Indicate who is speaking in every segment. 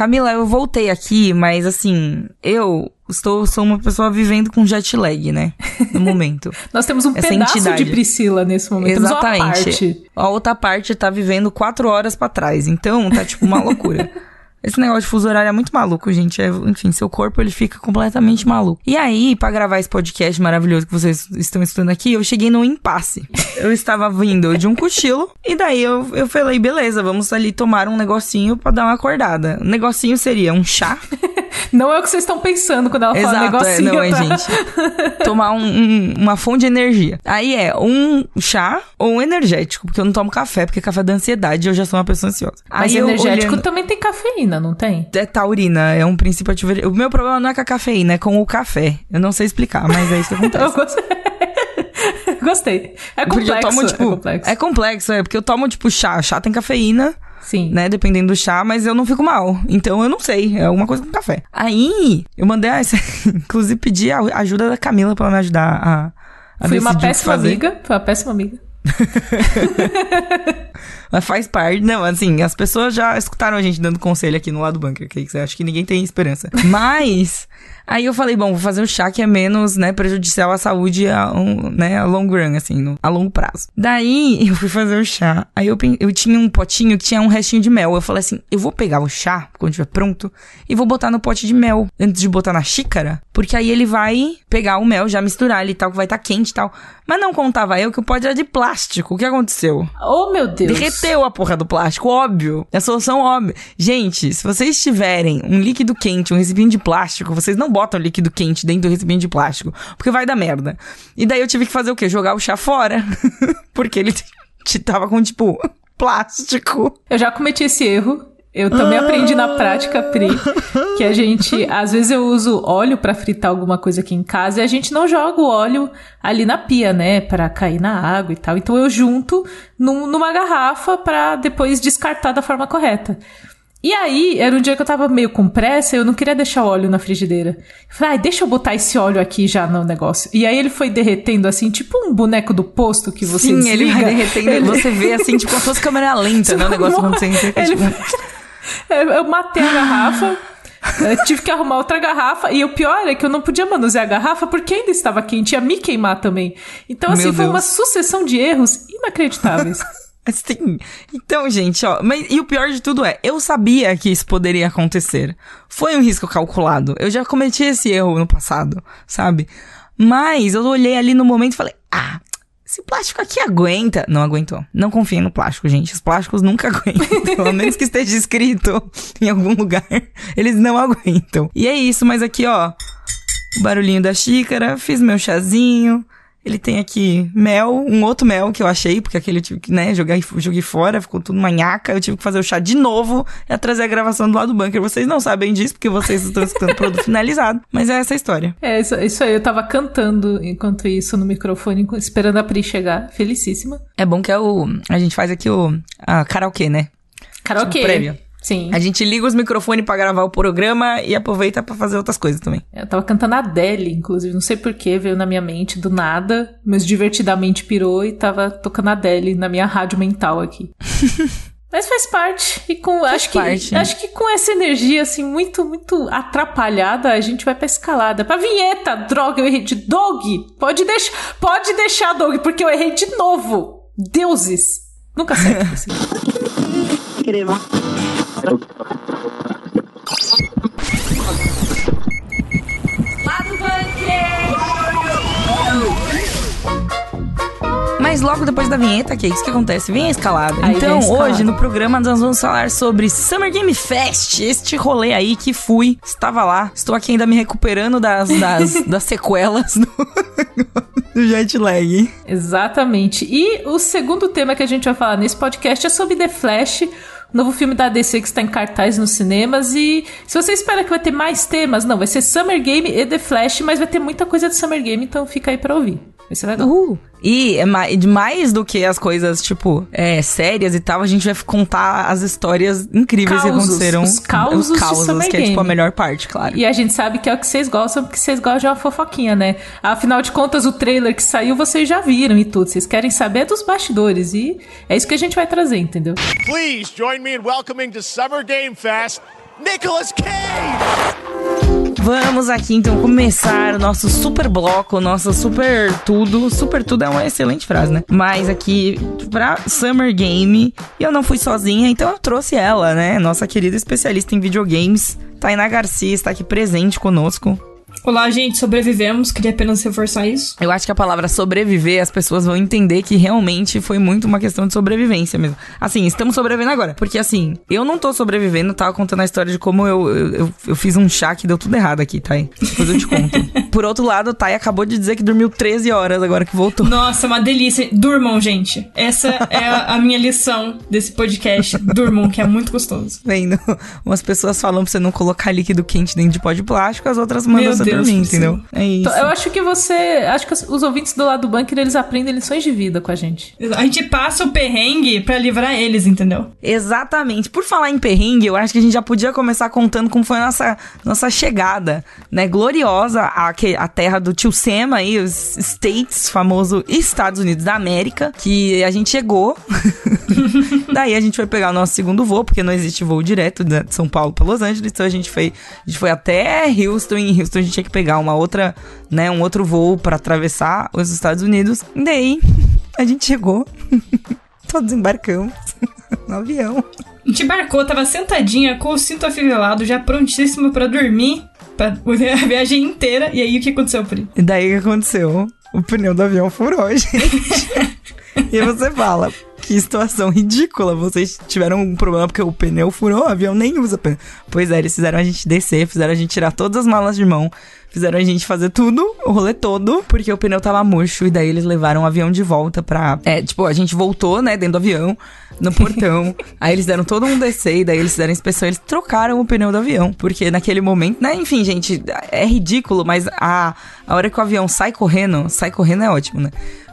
Speaker 1: Camila, eu voltei aqui, mas assim, eu estou sou uma pessoa vivendo com jet lag, né? No momento.
Speaker 2: Nós temos um
Speaker 1: Essa
Speaker 2: pedaço
Speaker 1: entidade.
Speaker 2: de Priscila nesse momento.
Speaker 1: Exatamente.
Speaker 2: parte.
Speaker 1: A outra parte tá vivendo quatro horas pra trás. Então, tá tipo uma loucura. Esse negócio de fuso horário é muito maluco, gente. É, enfim, seu corpo ele fica completamente maluco. E aí, pra gravar esse podcast maravilhoso que vocês estão estudando aqui, eu cheguei num impasse. Eu estava vindo de um cochilo, e daí eu, eu falei, beleza, vamos ali tomar um negocinho pra dar uma acordada. O negocinho seria um chá.
Speaker 2: Não é o que vocês estão pensando quando ela fala
Speaker 1: Exato, é,
Speaker 2: negocinho.
Speaker 1: não é,
Speaker 2: tá?
Speaker 1: gente. Tomar um- um- uma fonte de energia. Aí é um chá ou um energético, porque eu não tomo café, porque café dá ansiedade e eu já sou uma pessoa ansiosa.
Speaker 2: Mas
Speaker 1: Aí eu
Speaker 2: energético
Speaker 1: olhando-
Speaker 2: também tem cafeína, não tem?
Speaker 1: é taurina, é um princípio ativo. O meu problema não é com a cafeína, é com o café. Eu não sei explicar, mas é isso que
Speaker 2: Eu
Speaker 1: acontece.
Speaker 2: gostei. Gostei. É
Speaker 1: Porque
Speaker 2: complexo.
Speaker 1: eu tomo, tipo,
Speaker 2: é complexo.
Speaker 1: é complexo, é porque eu tomo, tipo, chá. Chá tem cafeína,
Speaker 2: Sim.
Speaker 1: né? Dependendo do chá, mas eu não fico mal. Então eu não sei. É alguma coisa com café. Aí, eu mandei. essa- Inclusive, pedi a ajuda da Camila pra me ajudar a. a
Speaker 2: Fui uma péssima
Speaker 1: fazer.
Speaker 2: amiga. Foi uma péssima amiga.
Speaker 1: Mas faz parte. Não, assim, as pessoas já escutaram a gente dando conselho aqui no lado do bunker, que acho que ninguém tem esperança. Mas. Aí eu falei, bom, vou fazer um chá que é menos, né, prejudicial à saúde a, um, né, a long run, assim, no- a longo prazo. Daí eu fui fazer o chá. Aí eu, eu tinha um potinho que tinha um restinho de mel. Eu falei assim, eu vou pegar o chá, quando estiver pronto, e vou botar no pote de mel, antes de botar na xícara, porque aí ele vai pegar o mel, já misturar ele e tal, que vai estar quente e tal. Mas não contava eu que o pote era de plástico. O que aconteceu?
Speaker 2: Oh, meu Deus.
Speaker 1: Derreteu a porra do plástico, óbvio. É a solução óbvia. Gente, se vocês tiverem um líquido quente, um recipiente de plástico, vocês não botam líquido quente dentro do recipiente de plástico, porque vai dar merda. E daí eu tive que fazer o quê? Jogar o chá fora. porque ele tava com, tipo, plástico.
Speaker 2: Eu já cometi esse erro. Eu também aprendi na prática, Pri, que a gente, às vezes eu uso óleo pra fritar alguma coisa aqui em casa e a gente não joga o óleo ali na pia, né, Pra cair na água e tal. Então eu junto num- numa garrafa pra depois descartar da forma correta. E aí, era um dia que eu tava meio com pressa, eu não queria deixar o óleo na frigideira. Eu Falei, ai, deixa eu botar esse óleo aqui já no negócio. E aí ele foi derretendo assim, tipo um boneco do posto que você
Speaker 1: Sim, ele vai
Speaker 2: desliga.
Speaker 1: derretendo.
Speaker 2: Ele-
Speaker 1: Você vê assim, tipo, se fosse câmera lenta, né? O negócio acontecendo.
Speaker 2: Ele-
Speaker 1: tipo,
Speaker 2: Eu, matei a garrafa. tive que arrumar outra garrafa. E o pior é que eu não podia manusear a garrafa porque ainda estava quente. Ia me queimar também. Então, assim,
Speaker 1: Meu
Speaker 2: foi
Speaker 1: Deus.
Speaker 2: uma sucessão de erros inacreditáveis.
Speaker 1: Assim, então, gente, ó, mas e o pior de tudo é, eu sabia que isso poderia acontecer. Foi um risco calculado. Eu já cometi esse erro no passado, sabe? Mas eu olhei ali no momento e falei: "Ah, esse plástico aqui aguenta". Não aguentou. Não confiem no plástico, gente. Os plásticos nunca aguentam. A menos que esteja escrito em algum lugar, eles não aguentam. E é isso, mas aqui, ó, o barulhinho da xícara, fiz meu chazinho. Ele tem aqui mel, um outro mel que eu achei, porque aquele eu tive que, né, jogar, joguei fora, ficou tudo manhaca. Eu tive que fazer o chá de novo e trazer a gravação do lado do bunker. Vocês não sabem disso, porque vocês estão escutando o produto finalizado. Mas é essa a história.
Speaker 2: é, isso, isso aí. Eu tava cantando enquanto isso no microfone, esperando a Pri chegar. Felicíssima.
Speaker 1: É bom que é o. A gente faz aqui o. A karaokê, né?
Speaker 2: Karaokê.
Speaker 1: Tipo, prévio.
Speaker 2: Sim.
Speaker 1: A gente liga os microfones pra gravar o programa e aproveita pra fazer outras coisas também.
Speaker 2: Eu tava cantando a Adele, inclusive, não sei porquê, veio na minha mente do nada, mas divertidamente pirou e tava tocando a Adele na minha rádio mental aqui. mas faz parte. E com acho que
Speaker 1: parte.
Speaker 2: acho que com essa energia assim muito muito atrapalhada, a gente vai pra escalada. Pra vinheta, droga, eu errei de dog. Pode deixar, pode deixar dog, porque eu errei de novo. Deuses. Nunca acerto assim.
Speaker 1: Mas logo depois da vinheta, que é isso que acontece? Vem a escalada.
Speaker 2: Aí
Speaker 1: então,
Speaker 2: a escalada.
Speaker 1: hoje no programa nós vamos falar sobre Summer Game Fest, este rolê aí que fui, estava lá. Estou aqui ainda me recuperando das, das, das sequelas do, do jet lag.
Speaker 2: Exatamente. E o segundo tema que a gente vai falar nesse podcast é sobre The Flash, novo filme da DC que está em cartaz nos cinemas. E se você espera que vai ter mais temas, não, vai ser Summer Game e The Flash, mas vai ter muita coisa de Summer Game, então fica aí pra ouvir. Vai ser legal.
Speaker 1: Uhul. E é mais do que as coisas, tipo, é, sérias e tal, a gente vai contar as histórias incríveis que
Speaker 2: Causos,
Speaker 1: aconteceram.
Speaker 2: os causos
Speaker 1: os causos, que é tipo a melhor parte, claro.
Speaker 2: E a gente sabe que é o que vocês gostam, porque vocês gostam de uma fofoquinha, né? Afinal de contas, o trailer que saiu vocês já viram e tudo. Vocês querem saber dos bastidores. E é isso que a gente vai trazer, entendeu?
Speaker 3: Please join me in welcoming to Summer Game Fest
Speaker 1: Nicolas Cage! Vamos aqui então começar o nosso super bloco, nosso super tudo. Super tudo é uma excelente frase, né? Mas aqui pra Summer Game, eu não fui sozinha, então eu trouxe ela, né? Nossa querida especialista em videogames, Tainá Garcia, está aqui presente conosco.
Speaker 3: Olá, gente, sobrevivemos. Queria apenas reforçar isso.
Speaker 1: Eu acho que a palavra sobreviver, as pessoas vão entender que realmente foi muito uma questão de sobrevivência mesmo. Assim, estamos sobrevivendo agora. Porque assim, eu não tô sobrevivendo, tava contando a história de como eu, eu, eu, eu fiz um chá que deu tudo errado aqui, Thay. Depois eu te conto. Por outro lado, Thay acabou de dizer que dormiu 13 horas agora que voltou.
Speaker 3: Nossa, uma delícia. Durmam, gente. Essa é a, a minha lição desse podcast. Durmam, que é muito gostoso.
Speaker 1: Vendo? Umas pessoas falam pra você não colocar líquido quente dentro de pó de plástico, as outras mandam você Deus, dormir, entendeu? É isso.
Speaker 2: Eu acho que você. Acho que os ouvintes do lado do bunker eles aprendem lições de vida com a gente.
Speaker 3: A gente passa o perrengue para livrar eles, entendeu?
Speaker 1: Exatamente. Por falar em perrengue, eu acho que a gente já podia começar contando como foi a nossa, nossa chegada, né? Gloriosa à, a terra do tio Sam aí, os States, famoso Estados Unidos da América, que a gente chegou. Daí a gente foi pegar o nosso segundo voo, porque não existe voo direto de São Paulo para Los Angeles, então a gente foi, a gente foi até Houston, e em Houston a gente tinha que pegar uma outra, né, um outro voo para atravessar os Estados Unidos. E daí a gente chegou, todos embarcamos no avião.
Speaker 3: A gente embarcou, tava sentadinha com o cinto afivelado, já prontíssimo para dormir pra a viagem inteira. E aí o que aconteceu, Pri?
Speaker 1: E daí o que aconteceu? O pneu do avião furou, gente. e você fala, que situação ridícula. Vocês tiveram um problema porque o pneu furou, o avião nem usa pneu. Pois é, eles fizeram a gente descer, fizeram a gente tirar todas as malas de mão, fizeram a gente fazer tudo, o rolê todo, porque o pneu tava murcho. E daí eles levaram o avião de volta pra. É, tipo, a gente voltou, né, dentro do avião, no portão. aí eles deram todo mundo descer, e daí eles fizeram a inspeção, eles trocaram o pneu do avião. Porque naquele momento, né, enfim, gente, é ridículo, mas a, a hora que o avião sai correndo, sai correndo é ótimo, né?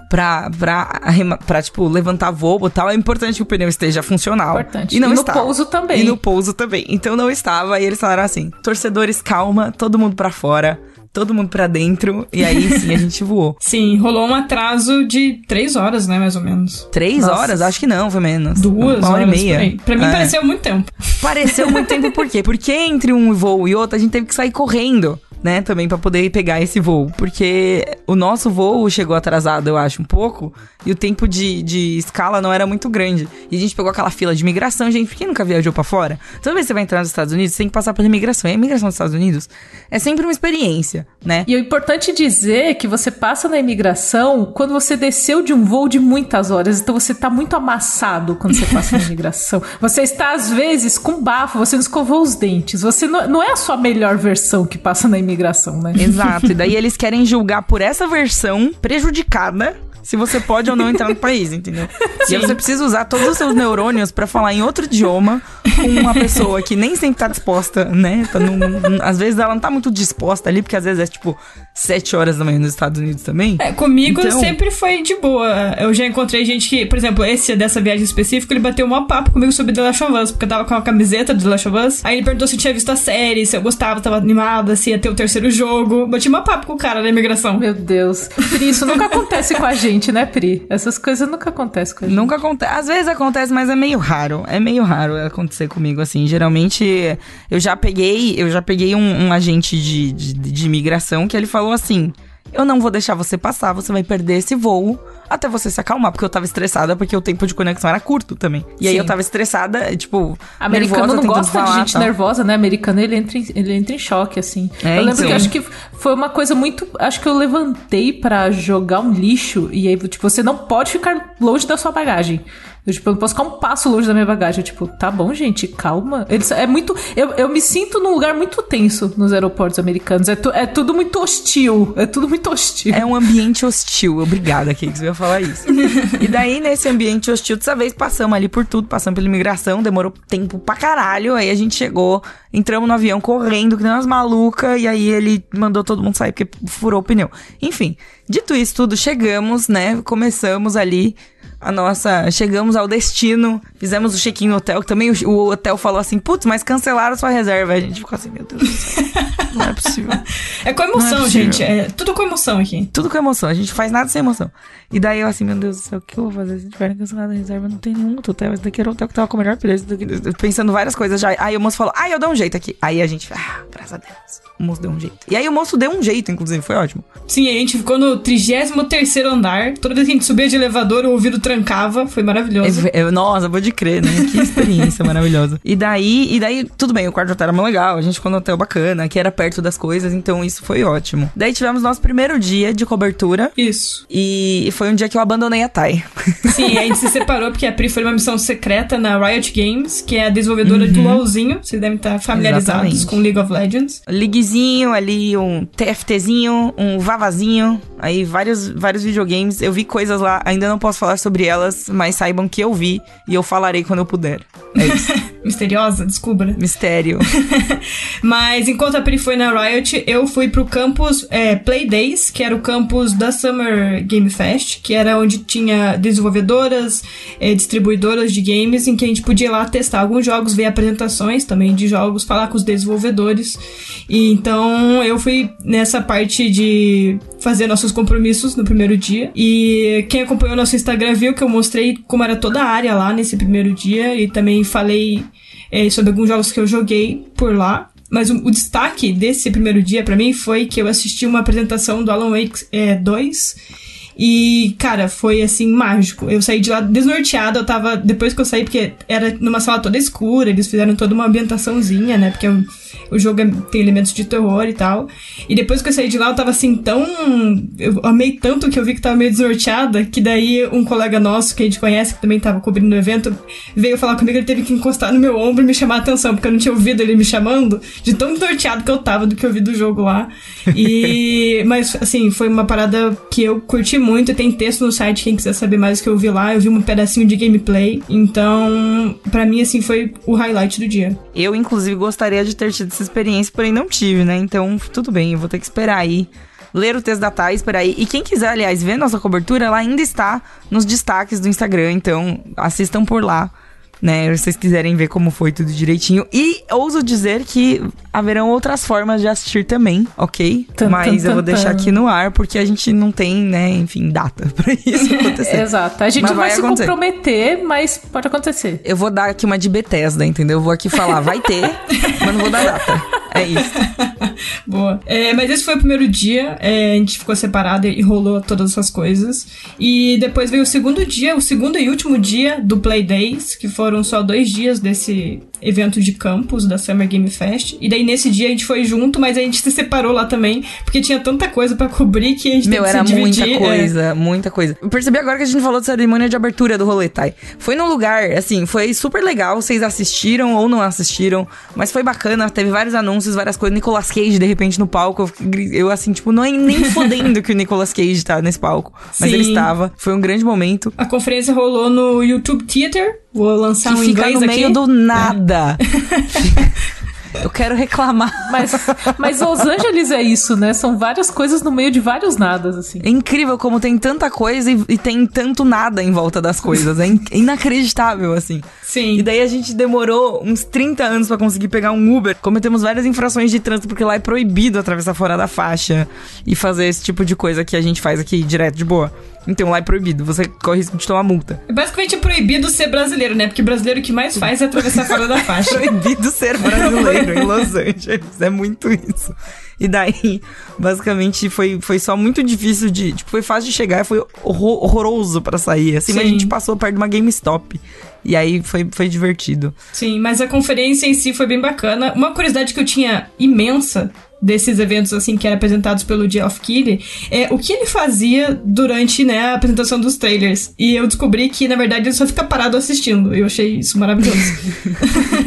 Speaker 1: Pra, pra, pra, tipo, levantar voo e tal, é importante que o pneu esteja funcional.
Speaker 2: Importante. E, não e no estava. pouso também.
Speaker 1: E no pouso também. Então não estava, e eles falaram assim, torcedores, calma, todo mundo pra fora todo mundo para dentro e aí sim a gente voou.
Speaker 3: Sim, rolou um atraso de três horas, né, mais ou menos.
Speaker 1: Três Nossa. horas? Acho que não, foi menos.
Speaker 3: Duas Uma hora e meia. Pra mim é. pareceu muito tempo.
Speaker 1: Pareceu muito tempo por quê? Porque entre um voo e outro a gente teve que sair correndo né, também para poder pegar esse voo, porque o nosso voo chegou atrasado, eu acho, um pouco, e o tempo de, de escala não era muito grande. E a gente pegou aquela fila de imigração, gente, quem nunca viajou para fora? Toda vez que você vai entrar nos Estados Unidos, você tem que passar pela imigração. E a imigração dos Estados Unidos é sempre uma experiência, né?
Speaker 2: E é importante dizer que você passa na imigração quando você desceu de um voo de muitas horas, então você tá muito amassado quando você passa na imigração. Você está, às vezes, com bafo, você não escovou os dentes, você não, não é a sua melhor versão que passa na imigração imigração, né?
Speaker 1: Exato. E daí eles querem julgar por essa versão prejudicada se você pode ou não entrar no país, entendeu? Sim. E você precisa usar todos os seus neurônios para falar em outro idioma com uma pessoa que nem sempre tá disposta, né? Tá num, às vezes ela não tá muito disposta ali, porque às vezes é tipo sete horas da manhã nos Estados Unidos também.
Speaker 3: É, comigo então... sempre foi de boa. Eu já encontrei gente que, por exemplo, esse dessa viagem específica, ele bateu um papo comigo sobre The Last of Us, porque eu tava com a camiseta do The Last of Us. Aí ele perguntou se eu tinha visto a série, se eu gostava, tava animada, se ia ter o terceiro jogo. Bati um papo com o cara da imigração.
Speaker 2: Meu Deus. Isso nunca acontece com a gente gente, né, Pri? Essas coisas nunca acontecem com a gente.
Speaker 1: Nunca acontece. Às vezes acontece, mas é meio raro. É meio raro acontecer comigo, assim. Geralmente, eu já peguei, eu já peguei um, um agente de, de, de imigração que ele falou assim: eu não vou deixar você passar, você vai perder esse voo até você se acalmar, porque eu tava estressada, porque o tempo de conexão era curto também. E Sim. aí eu tava estressada, tipo.
Speaker 2: Americano nervosa, não gosta falar, de gente tal. nervosa, né? Americano ele entra, em, ele entra em choque, assim. É, eu lembro então. que acho que foi uma coisa muito. Acho que eu levantei para jogar um lixo, e aí, tipo, você não pode ficar longe da sua bagagem. Eu, tipo, eu não posso ficar um passo longe da minha bagagem. Eu, tipo, tá bom, gente, calma. Eles, é muito. Eu, eu me sinto num lugar muito tenso nos aeroportos americanos. É, tu, é tudo muito hostil. É tudo muito hostil.
Speaker 1: É um ambiente hostil. Obrigada, que você ia falar isso. e daí, nesse ambiente hostil, dessa vez passamos ali por tudo, passamos pela imigração, demorou tempo pra caralho. Aí a gente chegou, entramos no avião correndo, que nem umas malucas, e aí ele mandou todo mundo sair porque furou o pneu. Enfim, dito isso tudo, chegamos, né? Começamos ali a nossa. Chegamos ao destino, fizemos o check-in no hotel, que também o, o, hotel falou assim: putz, mas cancelaram sua reserva. A gente ficou assim, meu Deus do céu. Não é possível.
Speaker 3: É com emoção,
Speaker 1: é
Speaker 3: gente. É tudo com emoção aqui.
Speaker 1: Tudo com emoção, a gente faz nada sem emoção. E daí eu assim, meu Deus do céu, o que eu vou fazer se tiver cancelado a reserva? Não tem nenhum outro hotel, esse daqui era o hotel que tava com o melhor preço. Pensando várias coisas já. Aí o moço falou, ah, eu dou um jeito aqui. Aí a gente, ah, graças a Deus. O moço deu um jeito. E aí o moço deu um jeito, inclusive, foi ótimo.
Speaker 3: Sim, a gente ficou no 33 andar. Toda vez que a gente subia de elevador, o ouvido trancava. Foi maravilhoso.
Speaker 1: Eu- eu- nossa, vou de crer, né? Que experiência maravilhosa. E daí, e daí, tudo bem, o quarto hotel era muito legal, a gente ficou no hotel bacana, que era perto das coisas, então isso foi ótimo. Daí tivemos nosso primeiro dia de cobertura.
Speaker 3: Isso.
Speaker 1: E foi um dia que eu abandonei a Thay.
Speaker 3: Sim, a gente se separou porque a Pri foi numa missão secreta na Riot Games, que é a desenvolvedora do LoLzinho. Vocês devem estar familiarizados
Speaker 1: Uhum. Exatamente.
Speaker 3: com League of Legends.
Speaker 1: Liguezinho ali, um TFTzinho, um Vavazinho, aí vários, vários videogames. Eu vi coisas lá, ainda não posso falar sobre elas, mas saibam que eu vi e eu falarei quando eu puder. É isso.
Speaker 3: Misteriosa, descubra.
Speaker 1: Mistério.
Speaker 3: Mas enquanto a Pri foi na Riot, eu fui pro campus é, Play Days, que era o campus da Summer Game Fest, que era onde tinha desenvolvedoras, é, distribuidoras de games, em que a gente podia ir lá testar alguns jogos, ver apresentações também de jogos, falar com os desenvolvedores. E então eu fui nessa parte de fazer nossos compromissos no primeiro dia. E quem acompanhou nosso Instagram viu que eu mostrei como era toda a área lá nesse primeiro dia e também falei é, sobre alguns jogos que eu joguei por lá. Mas o, o destaque desse primeiro dia pra mim foi que eu assisti uma apresentação do Alan Wake é, 2 e, cara, foi assim, mágico. Eu saí de lá desnorteada, eu tava. Depois que eu saí, porque era numa sala toda escura, eles fizeram toda uma ambientaçãozinha, né? Porque o, jogo é- tem elementos de terror e tal. E depois que eu saí de lá, eu tava assim, tão. Eu amei tanto que eu vi que tava meio desnorteada, que daí um colega nosso, que a gente conhece, que também tava cobrindo o evento, veio falar comigo, ele teve que encostar no meu ombro e me chamar a atenção, porque eu não tinha ouvido ele me chamando, de tão desnorteado que eu tava do que eu vi do jogo lá. E. Mas, assim, foi uma parada que eu curti muito. Tem texto no site, quem quiser saber mais do que eu vi lá. Eu vi um pedacinho de gameplay. Então, pra mim, assim, foi o highlight do dia.
Speaker 1: Eu, inclusive, gostaria de ter tido essa experiência, porém não tive, né? Então, tudo bem, eu vou ter que esperar aí. Ler o texto da Thay, esperar aí. E quem quiser, aliás, ver nossa cobertura, ela ainda está nos destaques do Instagram, então assistam por lá, né? Se vocês quiserem ver como foi tudo direitinho. E ouso dizer que haverão outras formas de assistir também, ok?
Speaker 2: Tan,
Speaker 1: Mas
Speaker 2: tan,
Speaker 1: eu vou deixar aqui no ar, porque a gente não tem, né, enfim, data pra isso acontecer.
Speaker 2: Exato. A gente
Speaker 1: Mas
Speaker 2: não vai,
Speaker 1: vai
Speaker 2: se
Speaker 1: acontecer.
Speaker 2: comprometer, mas pode acontecer.
Speaker 1: Eu vou dar aqui uma de Bethesda, entendeu? Eu vou aqui falar, vai ter, mas não vou dar data. É isso.
Speaker 3: Boa. É, mas esse foi o primeiro dia, é, a gente ficou separado e rolou todas essas coisas. E depois veio o segundo dia, o segundo e último dia do Play Days, que foram só dois dias desse evento de campus da Summer Game Fest. E daí nesse dia a gente foi junto, mas a gente se separou lá também, porque tinha tanta coisa pra cobrir que a gente
Speaker 1: Meu, era
Speaker 3: se
Speaker 1: muita
Speaker 3: dividir. é.
Speaker 1: coisa, muita coisa. Eu percebi agora que a gente falou de cerimônia de abertura do rolê, Thay. Foi num lugar, assim, foi super legal. Vocês assistiram ou não assistiram, mas foi bacana. Teve vários anúncios, várias coisas. Nicolas Cage, de repente, no palco. Eu, assim, tipo, não é nem fodendo que o Nicolas Cage tá nesse palco. Mas
Speaker 3: Sim.
Speaker 1: ele estava. Foi um grande momento.
Speaker 3: A conferência rolou no YouTube Theater. Vou lançar
Speaker 1: Que
Speaker 3: um
Speaker 1: fica
Speaker 3: inglês
Speaker 1: no
Speaker 3: aqui.
Speaker 1: meio do nada. eu quero reclamar.
Speaker 2: Mas, mas Los Angeles é isso, né? São várias coisas no meio de vários nadas, assim.
Speaker 1: É incrível como tem tanta coisa e, e tem tanto nada em volta das coisas. É in- inacreditável, assim.
Speaker 3: Sim.
Speaker 1: E daí a gente demorou uns 30 anos pra conseguir pegar um Uber. Cometemos várias infrações de trânsito, porque lá é proibido atravessar fora da faixa e fazer esse tipo de coisa que a gente faz aqui direto de boa. Então lá é proibido, você corre risco de tomar multa.
Speaker 3: Basicamente é proibido ser brasileiro, né? Porque brasileiro o que mais faz é atravessar fora da faixa.
Speaker 1: Proibido ser brasileiro em Los Angeles. É muito isso. E daí, basicamente, foi, foi só muito difícil de. Tipo, foi fácil de chegar, foi horror- horroroso pra sair. Assim, mas a
Speaker 3: Sim.
Speaker 1: gente passou perto de uma GameStop. E aí foi, foi divertido.
Speaker 3: Sim, mas a conferência em si foi bem bacana. Uma curiosidade que eu tinha imensa desses eventos assim que eram apresentados pelo Geoff Keighley é o que ele fazia durante né, a apresentação dos trailers. E eu descobri que, na verdade, ele só fica parado assistindo. Eu achei isso maravilhoso.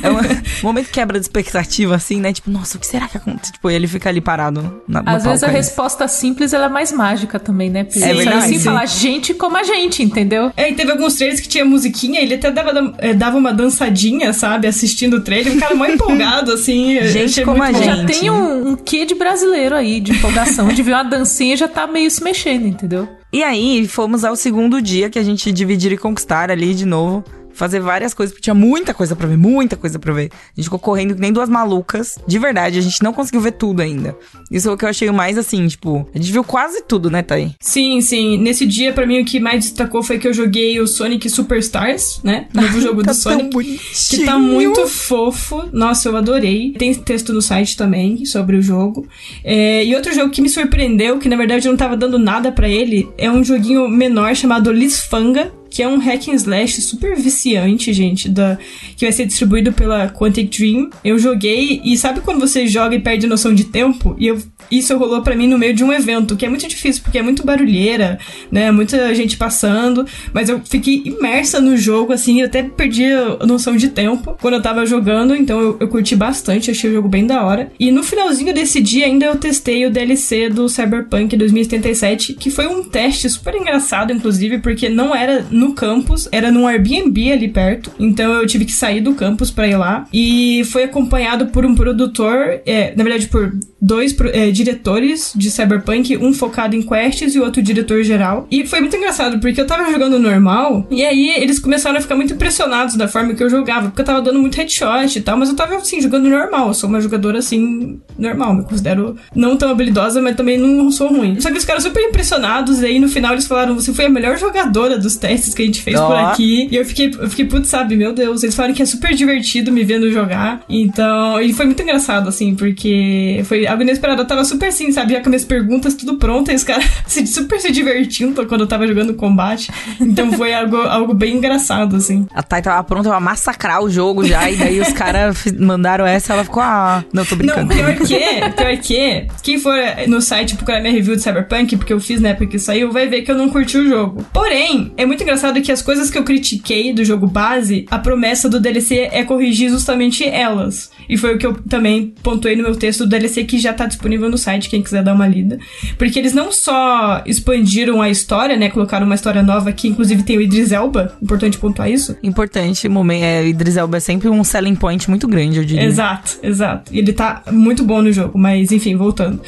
Speaker 1: É um momento quebra de expectativa, assim, né? Tipo, nossa, o que será que acontece? Tipo, ele fica ali parado na,
Speaker 2: Às vezes a
Speaker 1: é.
Speaker 2: resposta simples ela é mais mágica também, né? Pedro?
Speaker 3: É verdade,
Speaker 2: assim
Speaker 3: sim.
Speaker 2: falar gente como a gente, entendeu?
Speaker 3: é, e teve alguns trailers que tinha musiquinha, ele até dava, eh, dava uma dançadinha, sabe? Assistindo o trailer. Um cara mó empolgado, assim.
Speaker 1: Gente como a
Speaker 3: bom.
Speaker 2: Já
Speaker 1: Gente.
Speaker 2: tem um, um quê de brasileiro aí, de empolgação, de ver uma dancinha já tá meio se mexendo, entendeu?
Speaker 1: E aí, fomos ao segundo dia que a gente dividir e conquistar ali de novo. Fazer várias coisas, porque tinha muita coisa pra ver, muita coisa pra ver. A gente ficou correndo que nem duas malucas. De verdade, a gente não conseguiu ver tudo ainda. Isso é o que eu achei mais assim, tipo, a gente viu quase tudo, né, Thay?
Speaker 3: Sim, sim. Nesse dia, pra mim, o que mais destacou foi que eu joguei o Sonic Superstars, né? Novo jogo
Speaker 1: tá
Speaker 3: do Sonic. Que tá muito fofo. Nossa, eu adorei. Tem texto no site também sobre o jogo. É, e outro jogo que me surpreendeu, que na verdade eu não tava dando nada pra ele, é um joguinho menor chamado Lisfanga, que é um hack and slash super viciante, gente, da, que vai ser distribuído pela Quantic Dream. Eu joguei e sabe quando você joga e perde noção de tempo? E eu, isso rolou para mim no meio de um evento, que é muito difícil, porque é muito barulheira, né? Muita gente passando, mas eu fiquei imersa no jogo, assim, eu até perdi a noção de tempo quando eu tava jogando, então eu, eu curti bastante, achei o jogo bem da hora. E no finalzinho desse dia ainda eu testei o DLC do Cyberpunk 2077, que foi um teste super engraçado, inclusive, porque não era no campus, era num Airbnb ali perto, então eu tive que sair do campus para ir lá. E foi acompanhado por um produtor, é, na verdade, por dois é, diretores de Cyberpunk, um focado em quests e o outro diretor geral. E foi muito engraçado, porque eu tava jogando normal, e aí eles começaram a ficar muito impressionados da forma que eu jogava, porque eu tava dando muito headshot e tal, mas eu tava assim, jogando normal. Eu sou uma jogadora assim, normal, me considero não tão habilidosa, mas também não sou ruim. Só que os caras super impressionados, e aí no final eles falaram: você foi a melhor jogadora dos testes que a gente fez oh. por aqui. E eu fiquei, eu fiquei, putz, sabe, meu Deus, eles falaram que é super divertido me vendo jogar. Então, e foi muito engraçado, assim, porque foi algo inesperado. Eu tava super assim, sabe, já com minhas perguntas tudo pronto, e os caras super se divertindo quando eu tava jogando combate. Então foi algo, algo bem engraçado, assim.
Speaker 1: A Thay tava pronta pra massacrar o jogo já, e daí os caras mandaram essa, ela ficou, ah, não, tô brincando.
Speaker 3: Não, pior que, pior que, quem for no site procurar minha review de Cyberpunk, porque eu fiz na época que saiu, vai ver que eu não curti o jogo. Porém, é muito engraçado que as coisas que eu critiquei do jogo base, a promessa do DLC é corrigir justamente elas. E foi o que eu também pontuei no meu texto do DLC que já tá disponível no site, quem quiser dar uma lida. Porque eles não só expandiram a história, né? Colocaram uma história nova que inclusive tem o Idris Elba. Importante pontuar isso.
Speaker 1: Importante, momento, é, Idris Elba é sempre um selling point muito grande, eu diria.
Speaker 3: Exato, exato. E ele tá muito bom no jogo, mas enfim, voltando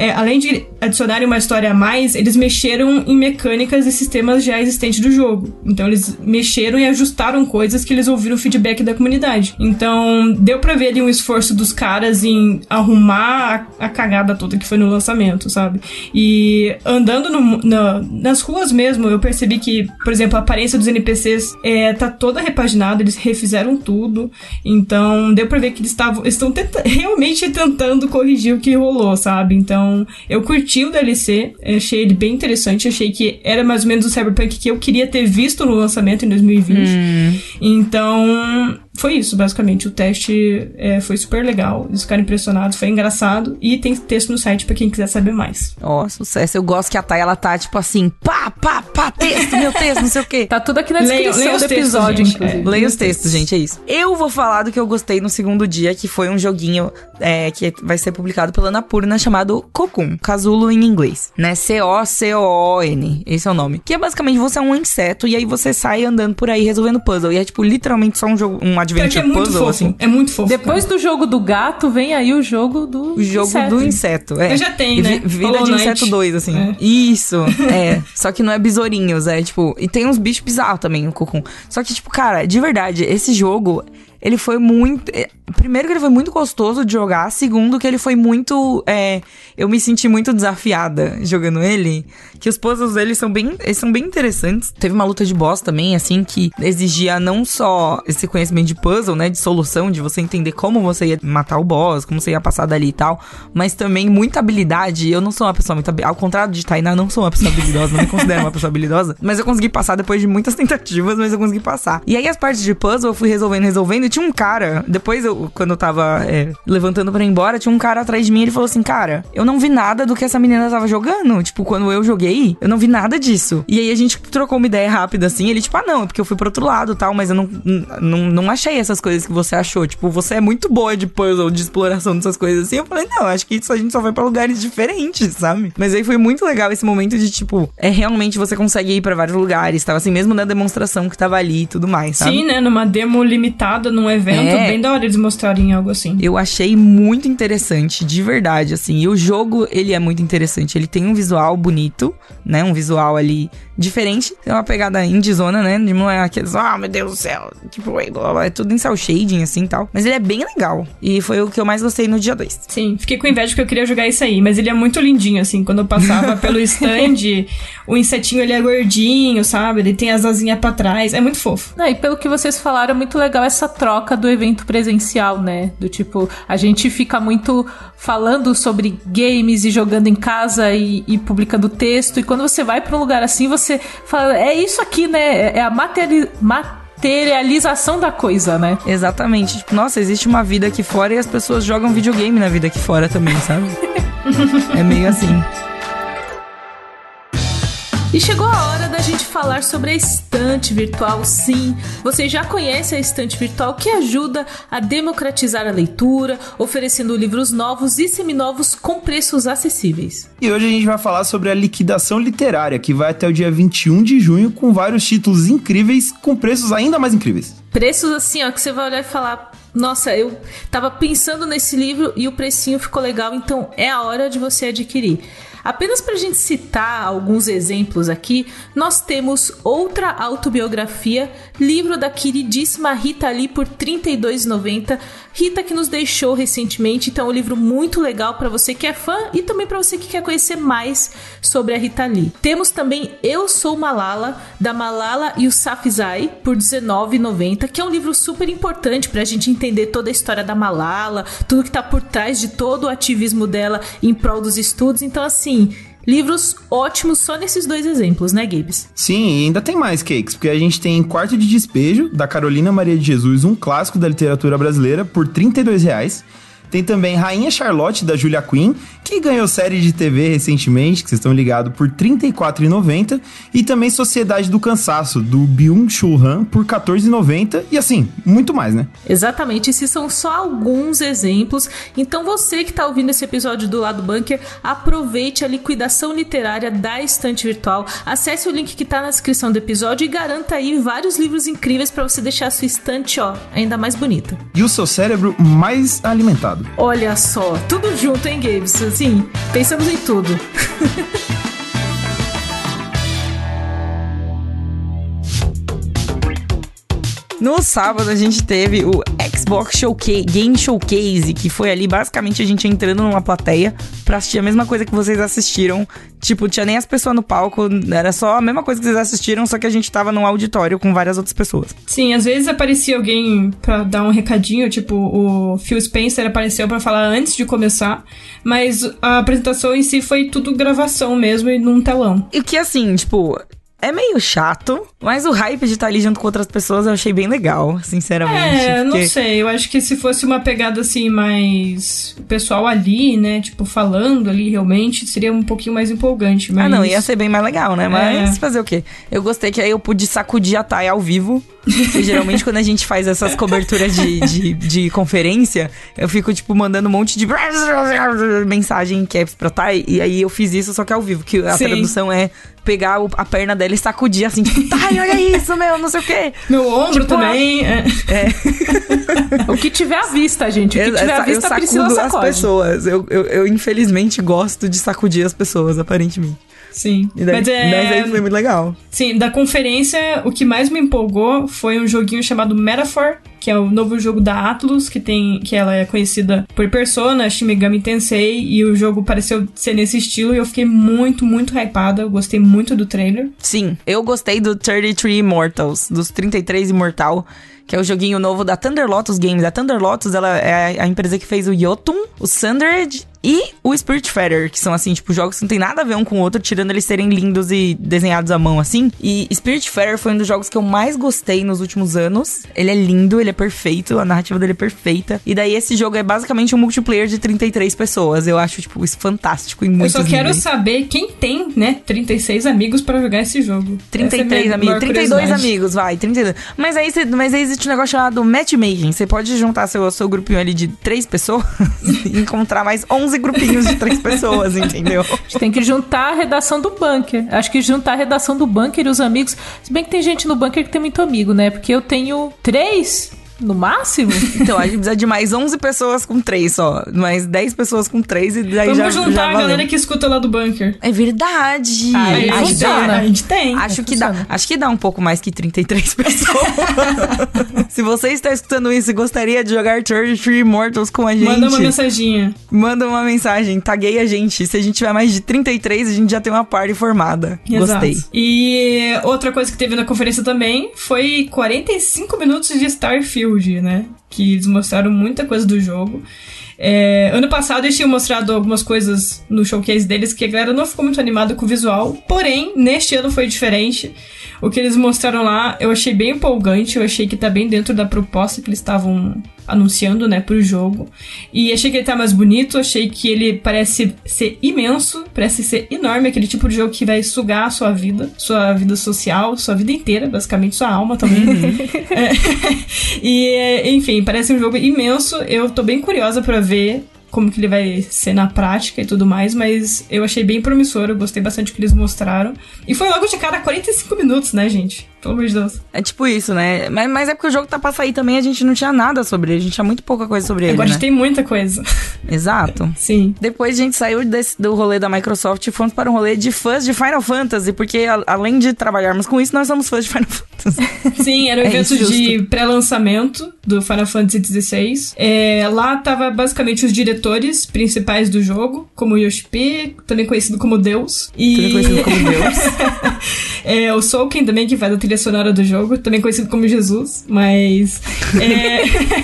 Speaker 3: é, além de adicionarem uma história a mais, eles mexeram em mecânicas e sistemas já existentes do jogo. Então eles mexeram e ajustaram coisas que eles ouviram o feedback da comunidade. Então deu pra ver ali um esforço dos caras em arrumar a, a cagada toda que foi no lançamento, sabe? E andando no, na, nas ruas mesmo, eu percebi que, por exemplo, a aparência dos NPCs é, tá toda repaginada, eles refizeram tudo. Então deu pra ver que eles estavam estão realmente tentando corrigir o que rolou, sabe? Então então, eu curti o DLC, achei ele bem interessante, achei que era mais ou menos o Cyberpunk que eu queria ter visto no lançamento em 2020. Hum. Então, foi isso, basicamente. O teste é, foi super legal. Eles ficaram impressionados, foi engraçado. E tem texto no site para quem quiser saber mais.
Speaker 1: Ó, oh, sucesso. Eu gosto que a Thay, ela tá, tipo assim, pá, pá, pá, texto, meu texto, não sei o quê.
Speaker 2: Tá tudo aqui na descrição leia, leia do episódio,
Speaker 1: textos, inclusive. É, leia os textos, gente, é isso. Eu vou falar do que eu gostei no segundo dia, que foi um joguinho é, que vai ser publicado pela Anapurna chamado Cocoon. Casulo em inglês, né? C-O-C-O-O-N. Esse é o nome. Que é basicamente você é um inseto e aí você sai andando por aí resolvendo puzzle. E é, tipo, literalmente só um jogo, um adventure é puzzle,
Speaker 3: fofo.
Speaker 1: assim.
Speaker 3: É muito fofo.
Speaker 2: Depois cara. do jogo do gato, vem aí o jogo do
Speaker 1: O jogo
Speaker 2: inseto.
Speaker 1: do inseto, é.
Speaker 3: Eu já tenho, né?
Speaker 1: Vida Hollow de Night. Inseto 2, assim. É. Isso, é. Só que não é besourinhos, é tipo... E tem uns bichos bizarros também, o Cocum. Só que, tipo, cara, de verdade, esse jogo ele foi muito. É, primeiro, que ele foi muito gostoso de jogar. Segundo, que ele foi muito. É, eu me senti muito desafiada jogando ele. Que os puzzles dele são bem, eles são bem interessantes. Teve uma luta de boss também, assim, que exigia não só esse conhecimento de puzzle, né? De solução, de você entender como você ia matar o boss, como você ia passar dali e tal. Mas também muita habilidade. Eu não sou uma pessoa muito. Ao contrário de Tainá, não sou uma pessoa habilidosa, não me considero uma pessoa habilidosa. Mas eu consegui passar depois de muitas tentativas, mas eu consegui passar. E aí as partes de puzzle eu fui resolvendo, resolvendo tinha um cara, depois eu, quando eu tava é, levantando pra ir embora, tinha um cara atrás de mim ele falou assim: Cara, eu não vi nada do que essa menina tava jogando. Tipo, quando eu joguei, eu não vi nada disso. E aí a gente trocou uma ideia rápida assim. Ele, tipo, ah, não, é porque eu fui pro outro lado tal, mas eu não, não, não achei essas coisas que você achou. Tipo, você é muito boa de puzzle, de exploração dessas coisas assim. Eu falei, não, acho que isso a gente só vai pra lugares diferentes, sabe? Mas aí foi muito legal esse momento de, tipo, é realmente você consegue ir para vários lugares. Tava assim, mesmo na demonstração que tava ali e tudo mais, sabe?
Speaker 3: Sim, né? Numa demo limitada, num evento,
Speaker 1: É.
Speaker 3: bem da hora eles mostrarem algo assim.
Speaker 1: Eu achei muito interessante, de verdade, assim. E o jogo, ele é muito interessante. Ele tem um visual bonito, né? Um visual ali diferente. Tem uma pegada indizona, né? Não é aqueles, ah, meu Deus do céu. Tipo, é, igual- é tudo em cel shading, assim, e tal. Mas ele é bem legal. E foi o que eu mais gostei no dia 2.
Speaker 3: Sim, fiquei com inveja porque eu queria jogar isso aí, mas ele é muito lindinho, assim. Quando eu passava pelo stand, o insetinho ele é gordinho, sabe? Ele tem as asinhas pra trás. É muito fofo.
Speaker 2: Não, e pelo que vocês falaram, é muito legal essa troca do evento presencial, né? Do tipo, a gente fica muito falando sobre games e jogando em casa e, e publicando texto, e quando você vai pra um lugar assim, você fala, é isso aqui, né? É a materi materialização da coisa, né?
Speaker 1: Exatamente. Tipo, nossa, existe uma vida aqui fora e as pessoas jogam videogame na vida aqui fora também, sabe? é meio assim.
Speaker 2: E chegou a hora da gente falar sobre a estante virtual, sim. Você já conhece a estante virtual que ajuda a democratizar a leitura, oferecendo livros novos e seminovos com preços acessíveis.
Speaker 4: E hoje a gente vai falar sobre a liquidação literária, que vai até o dia 21 de junho, com vários títulos incríveis, com preços ainda mais incríveis.
Speaker 2: Preços assim, ó, que você vai olhar e falar: Nossa, eu tava pensando nesse livro e o precinho ficou legal, então é a hora de você adquirir. Apenas para a gente citar alguns exemplos aqui, nós temos outra autobiografia, livro da queridíssima Rita Lee por R$ 32,90. Rita que nos deixou recentemente, então é um livro muito legal para você que é fã e também para você que quer conhecer mais sobre a Rita Lee. Temos também Eu Sou Malala, da Malala Yousafzai, por R$ 19,90, que é um livro super importante para a gente entender toda a história da Malala, tudo que tá por trás de todo o ativismo dela em prol dos estudos. Então, assim, livros ótimos só nesses dois exemplos, né, Gibbs?
Speaker 4: Sim, e ainda tem mais cakes, porque a gente tem Quarto de Despejo, da Carolina Maria de Jesus, um clássico da literatura brasileira, por 32 reais. Tem também Rainha Charlotte, da Julia Quinn, que ganhou série de TV recentemente, que vocês estão ligados, por R$ 34,90. E também Sociedade do Cansaço, do Byung-Chul Han, por R$ 14,90. E assim, muito mais, né?
Speaker 2: Exatamente, esses são só alguns exemplos. Então você que está ouvindo esse episódio do Lado Bunker, aproveite a liquidação literária da estante virtual. Acesse o link que está na descrição do episódio e garanta aí vários livros incríveis para você deixar a sua estante, ó, ainda mais bonita.
Speaker 4: E o seu cérebro mais alimentado.
Speaker 2: Olha só, tudo junto, hein, Gabes? Assim, pensamos em tudo.
Speaker 1: No sábado a gente teve o Xbox Showcase, Game Showcase, que foi ali basicamente a gente entrando numa plateia pra assistir a mesma coisa que vocês assistiram. Tipo, tinha nem as pessoas no palco, era só a mesma coisa que vocês assistiram, só que a gente tava num auditório com várias outras pessoas.
Speaker 3: Sim, às vezes aparecia alguém pra dar um recadinho, tipo, o Phil Spencer apareceu pra falar antes de começar, mas a apresentação em si foi tudo gravação mesmo e num telão.
Speaker 1: E que assim, tipo, é meio chato, mas o hype de estar ali junto com outras pessoas eu achei bem legal, sinceramente.
Speaker 3: É, não
Speaker 1: porque-
Speaker 3: sei, eu acho que se fosse uma pegada assim mais o pessoal ali, né, tipo falando ali realmente, seria um pouquinho mais empolgante, mas
Speaker 1: Ah, não, ia ser bem mais legal, né? Mas
Speaker 3: É.
Speaker 1: fazer o quê? Eu gostei que aí eu pude sacudir a Thay ao vivo. Geralmente quando a gente faz essas coberturas de, de, de conferência, eu fico, tipo, mandando um monte de mensagem caps pra Thay. E aí eu fiz isso, só que ao vivo. Que a
Speaker 3: Sim.
Speaker 1: tradução é pegar o- a perna dela e sacudir assim, tipo, Thay, olha isso, meu, não sei o quê.
Speaker 3: meu ombro
Speaker 1: Tipo,
Speaker 3: também, é.
Speaker 2: O que tiver à vista, gente. O que
Speaker 1: Eu,
Speaker 2: tiver à
Speaker 1: eu
Speaker 2: vista, Priscila
Speaker 1: sacudo as pessoas. Eu, eu, eu, infelizmente, gosto de sacudir as pessoas, aparentemente.
Speaker 3: Sim.
Speaker 1: Daí,
Speaker 3: mas é,
Speaker 1: mas aí foi muito legal.
Speaker 3: Sim, da conferência, o que mais me empolgou foi um joguinho chamado Metaphor, que é o novo jogo da Atlus, que tem que ela é conhecida por Persona, Shin Megami Tensei, e o jogo pareceu ser nesse estilo, e eu fiquei muito, muito hypada, eu gostei muito do trailer.
Speaker 1: Sim, eu gostei do 33 Immortals, dos 33 Imortal, que é o joguinho novo da Thunder Lotus Games. A Thunder Lotus, ela é a empresa que fez o Yotun, o Sundered e o Spirit Feather, que são assim, tipo, jogos que não tem nada a ver um com o outro, tirando eles serem lindos e desenhados à mão, assim. E Spirit Feather foi um dos jogos que eu mais gostei nos últimos anos. Ele é lindo, ele é perfeito, a narrativa dele é perfeita. E daí esse jogo é basicamente um multiplayer de 33 pessoas. Eu acho, tipo, isso fantástico em muitos
Speaker 3: eu só quero
Speaker 1: níveis.
Speaker 3: saber quem tem, né, 36 amigos pra jogar esse jogo. Essa é a
Speaker 1: 33
Speaker 3: minha
Speaker 1: amigos.
Speaker 3: maior
Speaker 1: 32
Speaker 3: curiosidade.
Speaker 1: amigos, vai, 32. Mas aí, mas aí existe um negócio chamado matchmaking. Você pode juntar seu, seu grupinho ali de três pessoas e encontrar mais 11 grupinhos de três pessoas, entendeu?
Speaker 2: A gente tem que juntar a redação do bunker. Acho que juntar a redação do bunker e os amigos. Se bem que tem gente no bunker que tem muito amigo, né? Porque eu tenho três No máximo?
Speaker 1: Então, a gente precisa de mais 11 pessoas com 3 só. Mais 10 pessoas com 3 e daí
Speaker 3: Vamos
Speaker 1: já
Speaker 3: juntar
Speaker 1: já
Speaker 3: a galera que escuta lá do bunker.
Speaker 1: É verdade.
Speaker 2: Aí
Speaker 3: a,
Speaker 1: acho,
Speaker 3: gente tem,
Speaker 2: funciona.
Speaker 3: a gente tem.
Speaker 1: acho que dá,
Speaker 2: funciona.
Speaker 1: acho que dá um pouco mais que 33 pessoas. Se você está escutando isso e gostaria de jogar 33 Immortals com a gente,
Speaker 3: Manda uma mensaginha.
Speaker 1: manda uma mensagem, taguei a gente. Se a gente tiver mais de 33, a gente já tem uma party formada. Gostei.
Speaker 3: Exato. E outra coisa que teve na conferência também foi 45 minutos de Starfield, né? Que eles mostraram muita coisa do jogo. É, ano passado eles tinham mostrado algumas coisas no showcase deles que a galera não ficou muito animada com o visual. Porém, neste ano foi diferente. O que eles mostraram lá eu achei bem empolgante. Eu achei que tá bem dentro da proposta que eles estavam anunciando, né, pro jogo. E achei que ele tá mais bonito, achei que ele parece ser imenso, parece ser enorme, aquele tipo de jogo que vai sugar a sua vida, sua vida social, sua vida inteira, basicamente sua alma também. É. e, enfim, parece um jogo imenso. Eu tô bem curiosa pra ver como que ele vai ser na prática e tudo mais, mas eu achei bem promissor, eu gostei bastante do que eles mostraram. E foi logo de cara 45 minutos, né, gente? Pelo amor de Deus.
Speaker 1: É tipo isso, né? Mas, mas é porque o jogo tá pra sair também, a gente não tinha nada sobre ele. A gente tinha muito pouca coisa sobre ele,
Speaker 3: Agora a
Speaker 1: né?
Speaker 3: gente tem muita coisa.
Speaker 1: Exato.
Speaker 3: Sim.
Speaker 1: Depois a gente saiu desse, do rolê da Microsoft e fomos para um rolê de fãs de Final Fantasy, porque a- além de trabalharmos com isso, nós somos fãs de Final Fantasy.
Speaker 3: Sim, era o
Speaker 1: É
Speaker 3: evento de pré-lançamento do Final Fantasy XVI. É, lá tava basicamente os diretores principais do jogo, como Yoshi P, também conhecido como Deus. E
Speaker 1: Também conhecido como Deus.
Speaker 3: É, o Souken também, que faz a trilha sonora do jogo, também conhecido como Jesus, mas. é,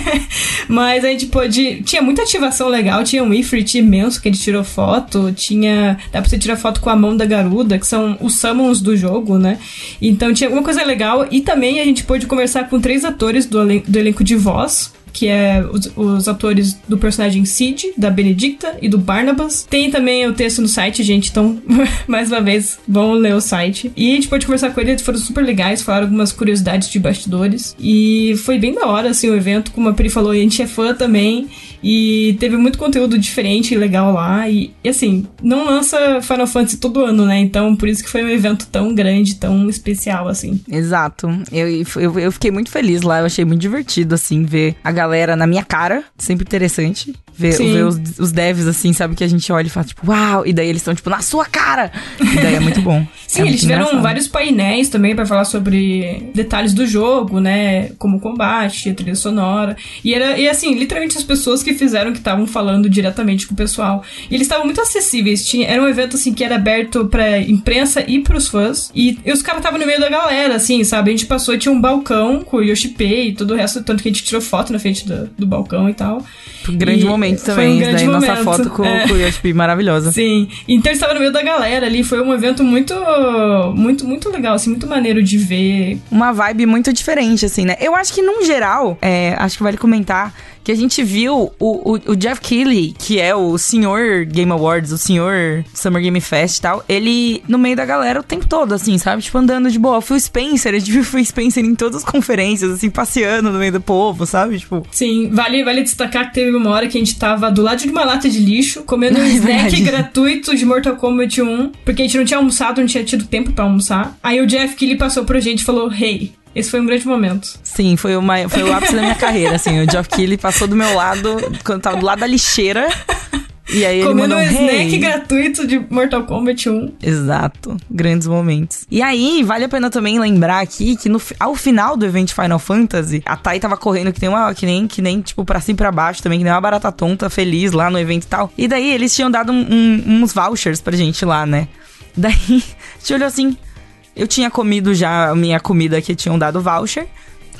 Speaker 3: mas a gente pôde. Tinha muita ativação legal, tinha um Ifrit imenso que gente tirou foto, tinha. Dá pra você tirar foto com a mão da garuda, que são os summons do jogo, né? Então tinha alguma coisa legal, e também a gente pôde conversar com três atores do, do elenco de voz que é os, os atores do personagem Sid, da Benedicta e do Barnabas. Tem também o texto no site, gente, então, mais uma vez, vão ler o site. E a gente pôde conversar com eles, foram super legais, falaram algumas curiosidades de bastidores. E foi bem da hora, assim, o evento, como a Pri falou, e a gente é fã também. E teve muito conteúdo diferente e legal lá. E, e, assim, não lança Final Fantasy todo ano, né? Então, por isso que foi um evento tão grande, tão especial, assim.
Speaker 1: Exato. Eu, eu, eu fiquei muito feliz lá, eu achei muito divertido, assim, ver a galera na minha cara. Sempre interessante. Ver, ver os, os devs, assim, sabe? Que a gente olha e fala, tipo, uau! E daí eles estão, tipo, na sua cara! E daí é muito bom.
Speaker 3: Sim,
Speaker 1: É
Speaker 3: eles
Speaker 1: muito
Speaker 3: tiveram
Speaker 1: engraçado.
Speaker 3: vários painéis também pra falar sobre detalhes do jogo, né? Como o combate, a trilha sonora. E era, e assim, literalmente as pessoas que fizeram que estavam falando diretamente com o pessoal. E eles estavam muito acessíveis. Tinha, era um evento assim que era aberto pra imprensa e pros fãs. E, e os caras estavam no meio da galera, assim, sabe? A gente passou e tinha um balcão com o Yoshi P e todo o resto, tanto que a gente tirou foto na frente do, do balcão e tal.
Speaker 1: Um grande
Speaker 3: E
Speaker 1: momento
Speaker 3: foi
Speaker 1: também.
Speaker 3: um
Speaker 1: isso
Speaker 3: grande
Speaker 1: daí, nossa
Speaker 3: momento.
Speaker 1: foto com,
Speaker 3: É.
Speaker 1: com o Yoshi P maravilhosa.
Speaker 3: Sim. Então eles estavam no meio da galera ali. Foi um evento muito, muito, muito legal, assim, muito maneiro de ver.
Speaker 1: uma vibe muito diferente, assim, né? Eu acho que, num geral, é, acho que vale comentar que a gente viu o, o, o Jeff Keighley, que é o senhor Game Awards, o senhor Summer Game Fest e tal, ele no meio da galera o tempo todo, assim, sabe? Tipo, andando de boa. O Phil Spencer, a gente viu o Phil Spencer em todas as conferências, assim, passeando no meio do povo, sabe? Tipo,
Speaker 3: Sim, vale, vale destacar que teve uma hora que a gente tava do lado de uma lata de lixo, comendo um
Speaker 1: É
Speaker 3: snack gratuito de Mortal Kombat 1, porque a gente não tinha almoçado, não tinha tido tempo pra almoçar. Aí o Jeff Keighley passou pra gente e falou, hey, esse foi um grande momento.
Speaker 1: sim, foi, uma, foi o ápice da minha carreira, assim. O Jeff Keighley passou do meu lado, quando tava do lado da lixeira. E aí ele
Speaker 3: comendo um
Speaker 1: um
Speaker 3: snack
Speaker 1: hey.
Speaker 3: gratuito de Mortal Kombat 1.
Speaker 1: Exato, grandes momentos. E aí, vale a pena também lembrar aqui que no, ao final do evento Final Fantasy, a Thay tava correndo que, tem uma, que, nem, que nem, tipo, pra cima e pra baixo também, que nem uma barata tonta, feliz lá no evento e tal. E daí, eles tinham dado um- um- uns vouchers pra gente lá, né? Daí, a gente olhou assim, eu tinha comido já a minha comida que tinham dado voucher,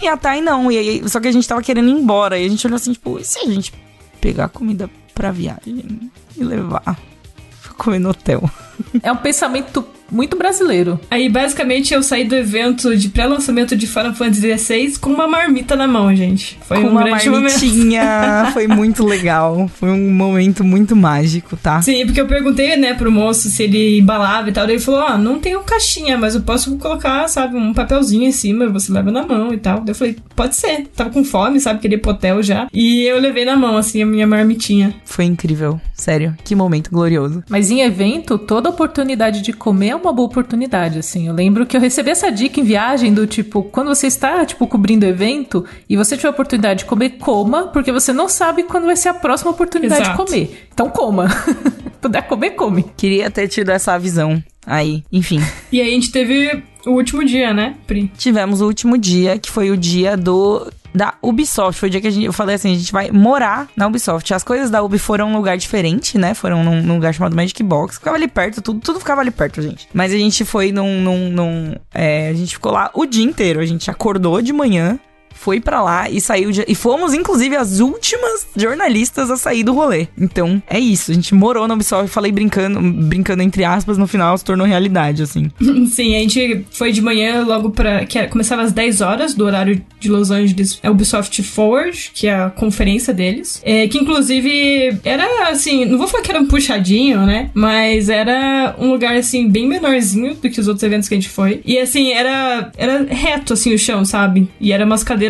Speaker 1: e a Thay não. E aí, só que a gente tava querendo ir embora, e a gente olhou assim, tipo, e se a gente pegar comida pra viagem e levar pra comer no hotel?
Speaker 2: É um pensamento muito brasileiro.
Speaker 3: Aí, basicamente, eu saí do evento de pré-lançamento de Final Fantasy XVI com uma marmita na mão, gente. Foi
Speaker 1: com
Speaker 3: um
Speaker 1: uma
Speaker 3: grande momento.
Speaker 1: marmitinha. Foi muito legal. Foi um momento muito mágico, tá?
Speaker 3: Sim, porque eu perguntei, né, pro moço se ele embalava e tal. Ele falou: Ah, não tenho caixinha, mas eu posso colocar, sabe, um papelzinho em cima, você leva na mão e tal. Daí eu falei: Pode ser. Tava com fome, sabe, queria ir pro hotel já. E eu levei na mão, assim, a minha marmitinha.
Speaker 1: Foi incrível. Sério. Que momento glorioso.
Speaker 2: Mas em evento, toda oportunidade de comer uma boa oportunidade, assim. Eu lembro que eu recebi essa dica em viagem do tipo, quando você está, tipo, cobrindo evento e você tiver a oportunidade de comer, coma, porque você não sabe quando vai ser a próxima oportunidade
Speaker 3: Exato.
Speaker 2: de comer. Então coma. Puder comer, come.
Speaker 1: Queria ter tido essa visão aí. Enfim,
Speaker 3: E aí a gente teve o último dia, né, Pri?
Speaker 1: tivemos o último dia, que foi o dia do da Ubisoft. Foi o dia que gente, eu falei assim, a gente vai morar na Ubisoft. As coisas da Ubi foram num lugar diferente, né? Foram num, num lugar chamado Magic Box. Ficava ali perto, tudo, tudo ficava ali perto, gente. Mas a gente foi num... num, num é, a gente ficou lá o dia inteiro. A gente acordou de manhã, foi pra lá e saiu de, e fomos inclusive as últimas jornalistas a sair do rolê. Então, é isso. A gente morou na Ubisoft, falei brincando, brincando entre aspas, no final se tornou realidade assim.
Speaker 3: Sim, a gente foi de manhã logo pra. que era- começava às 10 horas do horário de Los Angeles, é Ubisoft Forward, que é a conferência deles. É, que inclusive era assim, não vou falar que era um puxadinho, né? Mas era um lugar assim, bem menorzinho do que os outros eventos que a gente foi. E assim, era, era reto assim o chão, sabe? E era umas cadeiras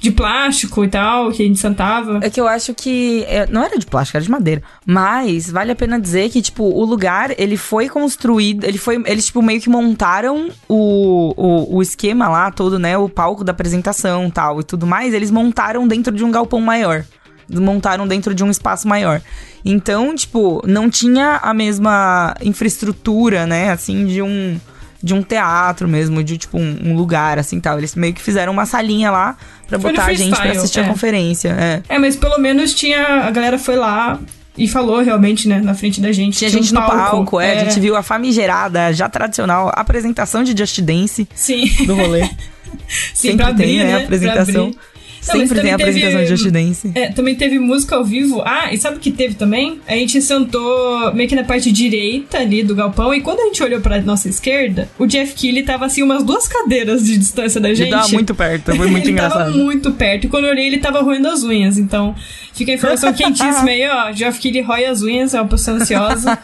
Speaker 3: de plástico e tal, que a gente sentava.
Speaker 1: É que eu acho que. é, não era de plástico, era de madeira. Mas vale a pena dizer que, tipo, o lugar, ele foi construído. Ele foi. Eles, tipo, meio que montaram o, o, o esquema lá todo, né? O palco da apresentação tal e tudo mais. Eles montaram dentro de um galpão maior. Montaram dentro de um espaço maior. Então, tipo, não tinha a mesma infraestrutura, né? Assim, de um de um teatro mesmo, de tipo um, um lugar assim tal. Eles meio que fizeram uma salinha lá
Speaker 3: no
Speaker 1: botar a gente pra
Speaker 3: freestyle,
Speaker 1: assistir a
Speaker 3: é.
Speaker 1: conferência. É.
Speaker 3: É, mas pelo menos tinha. A galera foi lá e falou realmente, né, na frente da gente.
Speaker 1: Tinha
Speaker 3: um
Speaker 1: gente no palco, é, A gente viu a famigerada, já tradicional, apresentação de Just Dance
Speaker 3: Sim,
Speaker 1: do rolê.
Speaker 3: sim
Speaker 1: Sempre
Speaker 3: pra abrir,
Speaker 1: tem, né?
Speaker 3: né?
Speaker 1: a apresentação.
Speaker 3: Pra abrir.
Speaker 1: Sempre tem a
Speaker 3: também teve-
Speaker 1: apresentação de Just Dance.
Speaker 3: É, também teve música ao vivo. Ah, e sabe o que teve também? A gente sentou meio que na parte direita ali do galpão. E quando a gente olhou pra nossa esquerda, o Jeff Keighley tava assim umas duas cadeiras de distância da
Speaker 1: Ele
Speaker 3: gente.
Speaker 1: tava muito perto, foi muito
Speaker 3: ele
Speaker 1: engraçado.
Speaker 3: tava muito perto. E quando eu olhei, ele tava roendo as unhas. Então, fica a informação quentíssima aí, ó. Jeff Keighley rói as unhas, é uma pessoa ansiosa.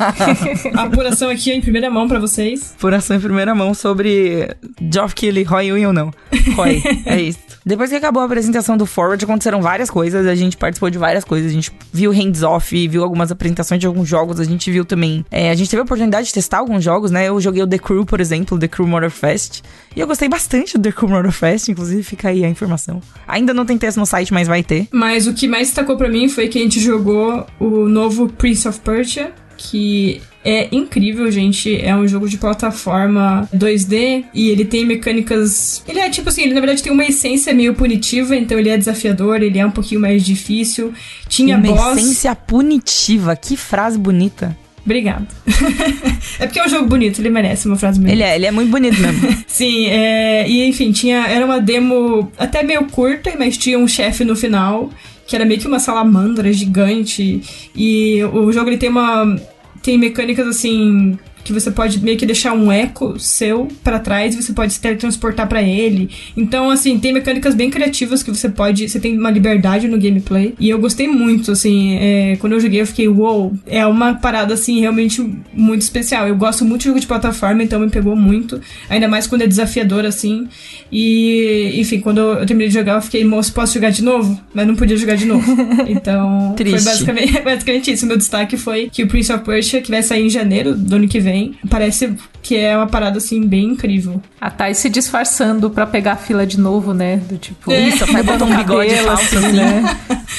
Speaker 3: a apuração aqui é em primeira mão pra vocês.
Speaker 1: Apuração em primeira mão sobre Geoff Keighley, Roy Unha ou não. Roy, é isso. Depois que acabou a apresentação do Forward, aconteceram várias coisas. A gente participou de várias coisas. A gente viu Hands Off, viu algumas apresentações de alguns jogos. A gente viu também. é, a gente teve a oportunidade de testar alguns jogos, né? Eu joguei o The Crew, por exemplo, The Crew Motorfest. E eu gostei bastante do The Crew Motorfest, inclusive fica aí a informação. Ainda não tem texto no site, mas vai ter.
Speaker 3: Mas o que mais destacou pra mim foi que a gente jogou o novo Prince of Persia, que é incrível, gente. É um jogo de plataforma 2D e ele tem mecânicas. Ele é tipo assim, ele na verdade tem uma essência meio punitiva, então ele é desafiador, ele é um pouquinho mais difícil. Tinha
Speaker 1: Uma
Speaker 3: boss.
Speaker 1: essência punitiva. Que frase bonita.
Speaker 3: Obrigado. é porque é um jogo bonito, ele merece uma frase bonita.
Speaker 1: Ele é, ele é muito bonito mesmo.
Speaker 3: Sim, é, e enfim, tinha, era uma demo até meio curta, mas tinha um chefe no final, que era meio que uma salamandra gigante. E o jogo ele tem uma. tem mecânicas assim. Que você pode meio que deixar um eco seu pra trás e você pode se teletransportar pra ele. Então, assim, tem mecânicas bem criativas que você pode. Você tem uma liberdade no gameplay. E eu gostei muito, assim. é, quando eu joguei, eu fiquei, uou, é uma parada, assim, realmente muito especial. Eu gosto muito de jogo de plataforma, então me pegou muito. Ainda mais quando é desafiador, assim. E, enfim, quando eu terminei de jogar, eu fiquei, moço, posso jogar de novo? Mas não podia jogar de novo. Então, foi basicamente, basicamente isso. O meu destaque foi que o Prince of Persia, que vai sair em janeiro do ano que vem, parece que é uma parada, assim, bem incrível.
Speaker 2: A Thay se disfarçando pra pegar a fila de novo, né? Do tipo.
Speaker 1: Isso, vai botar um bigode
Speaker 2: cabelo,
Speaker 1: falso,
Speaker 2: assim,
Speaker 1: assim.
Speaker 2: né?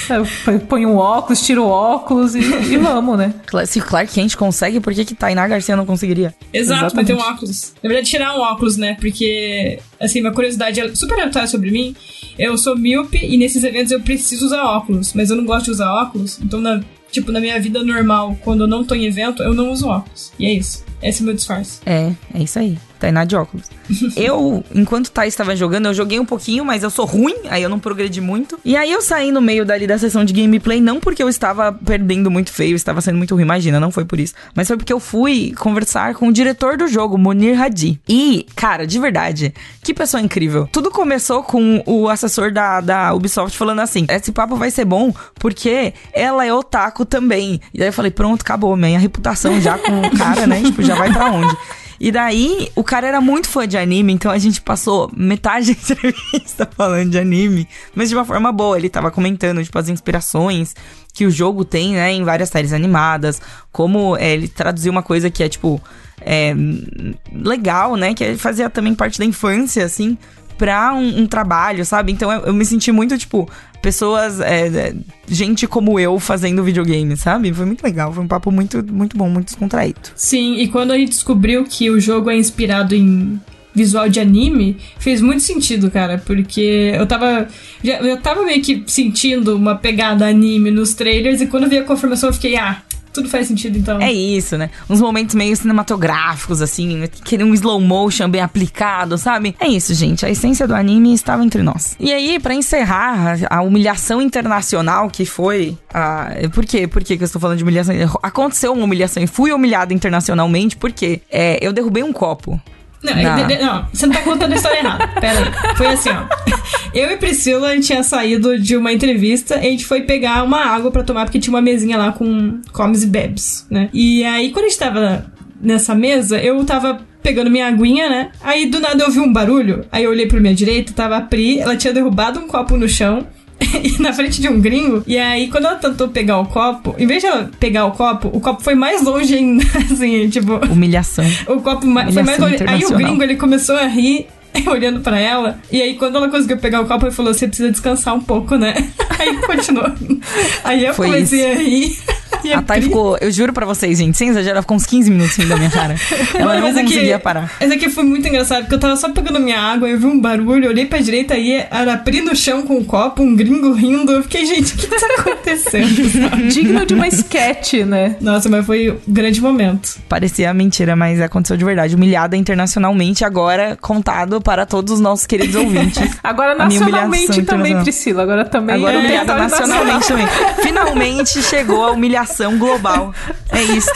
Speaker 2: Põe- Põe um óculos, tira o óculos e, e vamos, né?
Speaker 1: Se o Clark Kent consegue, por que que Tainá Garcia não conseguiria?
Speaker 3: Exato,
Speaker 2: Exatamente.
Speaker 3: tem um óculos. Na verdade, tirar um óculos, né? Porque, assim, uma curiosidade é super aleatória sobre mim. Eu sou míope e nesses eventos eu preciso usar óculos, mas eu não gosto de usar óculos. Então, na, tipo, na minha vida normal, quando eu não tô em evento, eu não uso óculos. E é isso. Esse é o meu disfarce.
Speaker 1: É, é isso aí. Tainá de óculos. eu, enquanto o Thais estava jogando, eu joguei um pouquinho, mas eu sou ruim, aí eu não progredi muito. E aí eu saí no meio dali da sessão de gameplay, não porque eu estava perdendo muito feio, estava sendo muito ruim, imagina, não foi por isso. Mas foi porque eu fui conversar com o diretor do jogo, Munir Hadi. E, cara, de verdade, que pessoa incrível. Tudo começou com o assessor da, da Ubisoft falando assim: esse papo vai ser bom porque ela é otaku também. E aí eu falei: pronto, acabou, minha reputação já com o cara, né? Tipo, já vai pra onde? E daí, o cara era muito fã de anime, então a gente passou metade da entrevista falando de anime, mas de uma forma boa. Ele tava comentando, tipo, as inspirações que o jogo tem, né, em várias séries animadas, como é, ele traduziu uma coisa que é, tipo, é, legal, né? Que fazia também parte da infância, assim, pra um, um trabalho, sabe? Então eu, eu, me senti muito, tipo, pessoas, é, é, gente como eu fazendo videogame, sabe? Foi muito legal, foi um papo muito, muito bom, muito descontraído.
Speaker 3: Sim, e quando a gente descobriu que o jogo é inspirado em visual de anime, fez muito sentido, cara, porque eu tava. Já, eu tava meio que sentindo uma pegada anime nos trailers, e quando vi a confirmação eu fiquei, ah, tudo faz sentido, então.
Speaker 1: É isso, né? Uns momentos meio cinematográficos, assim, querer um slow motion bem aplicado, sabe? É isso, gente. A essência do anime estava entre nós. E aí, para encerrar, a humilhação internacional que foi. A... Por quê? Por que eu estou falando de humilhação? Aconteceu uma humilhação e fui humilhada internacionalmente porque é, eu derrubei um copo.
Speaker 3: Não, não. não, você não tá contando a história errada. Pera aí. Foi assim, ó. Eu e Priscila, a gente tinha saído de uma entrevista e a gente foi pegar uma água para tomar, porque tinha uma mesinha lá com comes e bebes, né? E aí, quando a gente tava nessa mesa, eu tava pegando minha aguinha, né? Aí do nada eu ouvi um barulho. Aí eu olhei pra minha direita, tava a Pri, ela tinha derrubado um copo no chão. na frente de um gringo. E aí, quando ela tentou pegar o copo, em vez de ela pegar o copo, o copo foi mais longe ainda, assim, tipo.
Speaker 1: Humilhação.
Speaker 3: O copo Humilhação foi mais longe. Aí o gringo ele começou a rir olhando para ela. E aí, quando ela conseguiu pegar o copo, ele falou: Você precisa descansar um pouco, né? Aí continuou. Aí eu Foi comecei isso. a rir.
Speaker 1: E a Thay ficou, eu juro pra vocês, gente, sem exagero, ela ficou uns 15 minutos rindo da minha cara. Ela não, não conseguia aqui, parar.
Speaker 3: Esse aqui foi muito engraçado, porque eu tava só pegando minha água, eu vi um barulho, olhei pra direita e era Pri no chão com um copo, um gringo rindo. Eu fiquei, gente, o que tá acontecendo?
Speaker 2: Digno de uma sketch, né?
Speaker 3: Nossa, mas foi um grande momento.
Speaker 1: Parecia mentira, mas aconteceu de verdade. Humilhada internacionalmente, agora contado para todos os nossos queridos ouvintes.
Speaker 2: Agora nacionalmente também, Priscila. Agora também.
Speaker 1: Agora é, humilhada nacionalmente também. Finalmente chegou a humilhação humilhação global. É isso.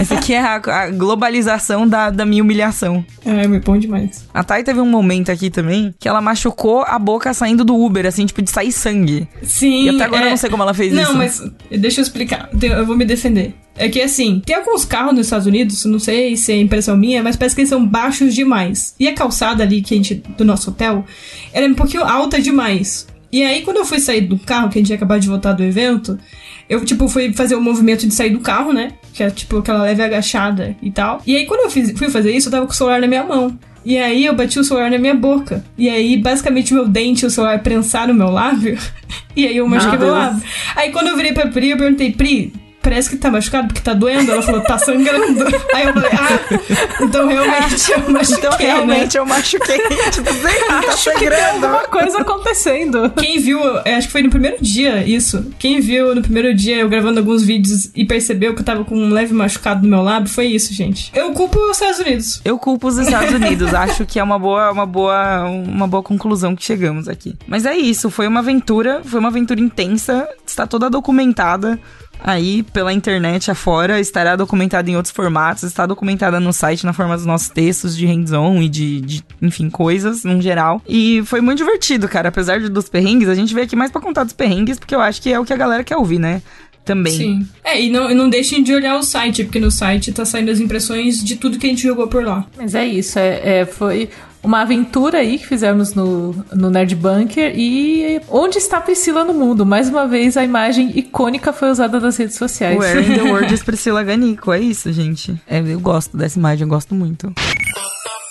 Speaker 1: Essa aqui é a, a globalização da, da minha humilhação.
Speaker 3: É, me põe demais.
Speaker 1: A Thay teve um momento aqui tambi que ela machucou a boca saindo do Uber, assim, tipo, de sair sangue.
Speaker 3: Sim.
Speaker 1: E até agora é... eu não sei como ela fez
Speaker 3: não,
Speaker 1: isso.
Speaker 3: Não, mas deixa eu explicar. Eu vou me defender. É que assim, tem alguns carros nos Estados Unidos, não sei se é impressão minha, mas parece que eles são baixos demais. E a calçada ali que a gente, do nosso hotel, ela é um pouquinho alta demais. E aí, quando eu fui sair do carro, que a gente ia acabar de voltar do evento, eu, tipo, fui fazer o movimento de sair do carro, né? Que é, tipo, aquela leve agachada e tal. E aí, quando eu fiz, fui fazer isso, eu tava com o celular na minha mão. E aí, eu bati o celular na minha boca. E aí, basicamente, meu dente e o celular prensaram no meu lábio. e aí, eu machuquei meu lábio. Aí, quando eu virei pra Pri, eu perguntei, Pri, parece que tá machucado porque tá doendo. Ela falou, tá sangrando. Aí eu falei, ah, então realmente eu machuquei. Então
Speaker 1: realmente
Speaker 3: né?
Speaker 1: eu machuquei. tipo, sei lá, tá sangrando.
Speaker 2: alguma coisa acontecendo.
Speaker 3: Quem viu, acho que foi no primeiro dia isso. Quem viu no primeiro dia eu gravando alguns vídeos e percebeu que eu tava com um leve machucado no meu lábio, foi isso, gente. Eu culpo os Estados Unidos.
Speaker 1: Eu culpo os Estados Unidos. acho que é uma boa, uma boa, uma boa conclusão que chegamos aqui. Mas é isso, foi uma aventura, foi uma aventura intensa, está toda documentada aí pela internet afora, estará documentada em outros formatos, está documentada no site na forma dos nossos textos de hands-on e de, de, enfim, coisas no geral. E foi muito divertido, cara. Apesar dos perrengues, a gente veio aqui mais para contar dos perrengues, porque eu acho que é o que a galera quer ouvir, né? Também.
Speaker 3: Sim. É, e não, não deixem de olhar o site, porque no site tá saindo as impressões de tudo que a gente jogou por lá.
Speaker 2: Mas é isso, é, é foi uma aventura aí que fizemos no, no Nerd Bunker e onde está Priscila no mundo? Mais uma vez a imagem icônica foi usada nas redes sociais.
Speaker 1: Where in the world is Priscila Ganico? É isso, gente. É, eu gosto dessa imagem, eu gosto muito.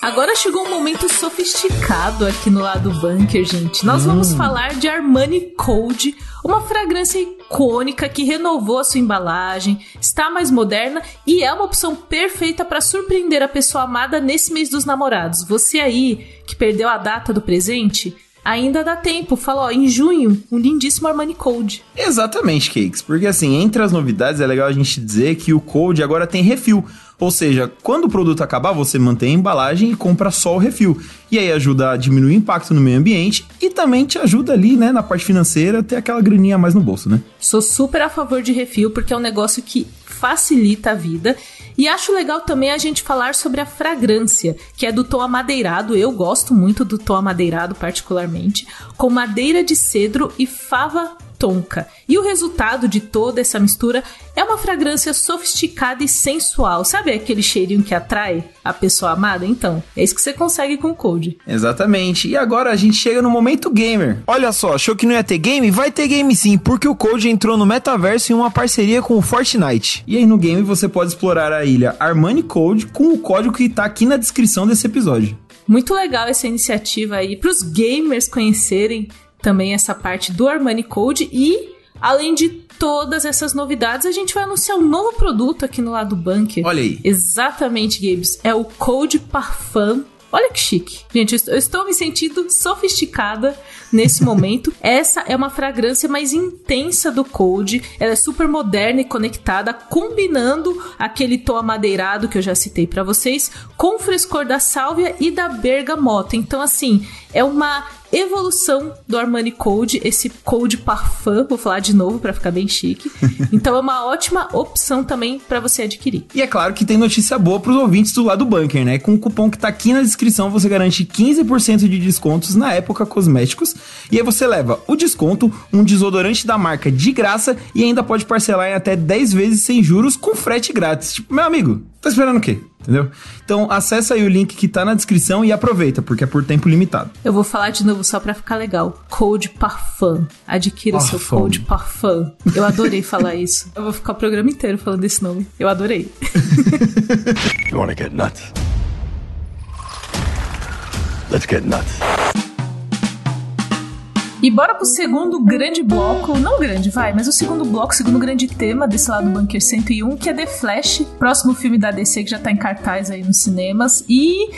Speaker 2: Agora chegou um momento sofisticado aqui no lado bunker, gente. Nós hum. vamos falar de Armani Code, uma fragrância icônica que renovou a sua embalagem, está mais moderna e é uma opção perfeita para surpreender a pessoa amada nesse mês dos namorados. Você aí que perdeu a data do presente, ainda dá tempo. Fala, ó, em junho, um lindíssimo Armani Code.
Speaker 4: Exatamente, Cakes. Porque assim, entre as novidades é legal a gente dizer que o Code agora tem refil. Ou seja, quando o produto acabar, você mantém a embalagem e compra só o refil. E aí ajuda a diminuir o impacto no meio ambiente e também te ajuda ali, né, na parte financeira, ter aquela graninha a mais no bolso, né?
Speaker 2: Sou super a favor de refil porque é um negócio que facilita a vida. E acho legal também a gente falar sobre a fragrância, que é do tom amadeirado. Eu gosto muito do tom amadeirado, particularmente, com madeira de cedro e fava tonka. E o resultado de toda essa mistura é uma fragrância sofisticada e sensual. Sabe aquele cheirinho que atrai a pessoa amada? Então, é isso que você consegue com o Cold.
Speaker 4: Exatamente. E agora a gente chega no momento gamer. Olha só, achou que não ia ter game? Vai ter game sim, porque o Cold entrou no metaverso em uma parceria com o Fortnite. E aí no game você pode explorar a ilha Armani Code com o código que tá aqui na descrição desse episódio.
Speaker 2: Muito legal essa iniciativa aí para os gamers conhecerem também essa parte do Armani Code e além de todas essas novidades, a gente vai anunciar um novo produto aqui no lado do bunker.
Speaker 4: Olha aí.
Speaker 2: Exatamente, Gabes. É o Code Parfum Olha que chique. Gente, eu estou me sentindo sofisticada nesse momento. Essa é uma fragrância mais intensa do Cold. Ela é super moderna e conectada, combinando aquele tom amadeirado que eu já citei para vocês com o frescor da sálvia e da bergamota. Então, assim, é uma evolução do Armani Code, esse Code Parfum, vou falar de novo para ficar bem chique. Então é uma ótima opção também para você adquirir.
Speaker 4: E é claro que tem notícia boa pros ouvintes do lado do bunker, né? Com o cupom que tá aqui na descrição, você garante 15% de descontos na época cosméticos e aí você leva o desconto, um desodorante da marca de graça e ainda pode parcelar em até 10 vezes sem juros com frete grátis. Tipo, meu amigo, tá esperando o quê? Entendeu? Então acessa aí o link que tá na descrição e aproveita, porque é por tempo limitado.
Speaker 2: Eu vou falar de novo só pra ficar legal. Code Parfum. Adquira
Speaker 4: Parfum.
Speaker 2: seu Code Parfum. Eu adorei falar isso. Eu vou ficar o programa inteiro falando esse nome. Eu adorei.
Speaker 5: You wanna get nuts? Let's get nuts.
Speaker 2: E bora pro segundo grande bloco, não grande, vai, mas o segundo bloco, o segundo grande tema desse lado do Bunker 101, que é The Flash, próximo filme da DC que já tá em cartaz aí nos cinemas. E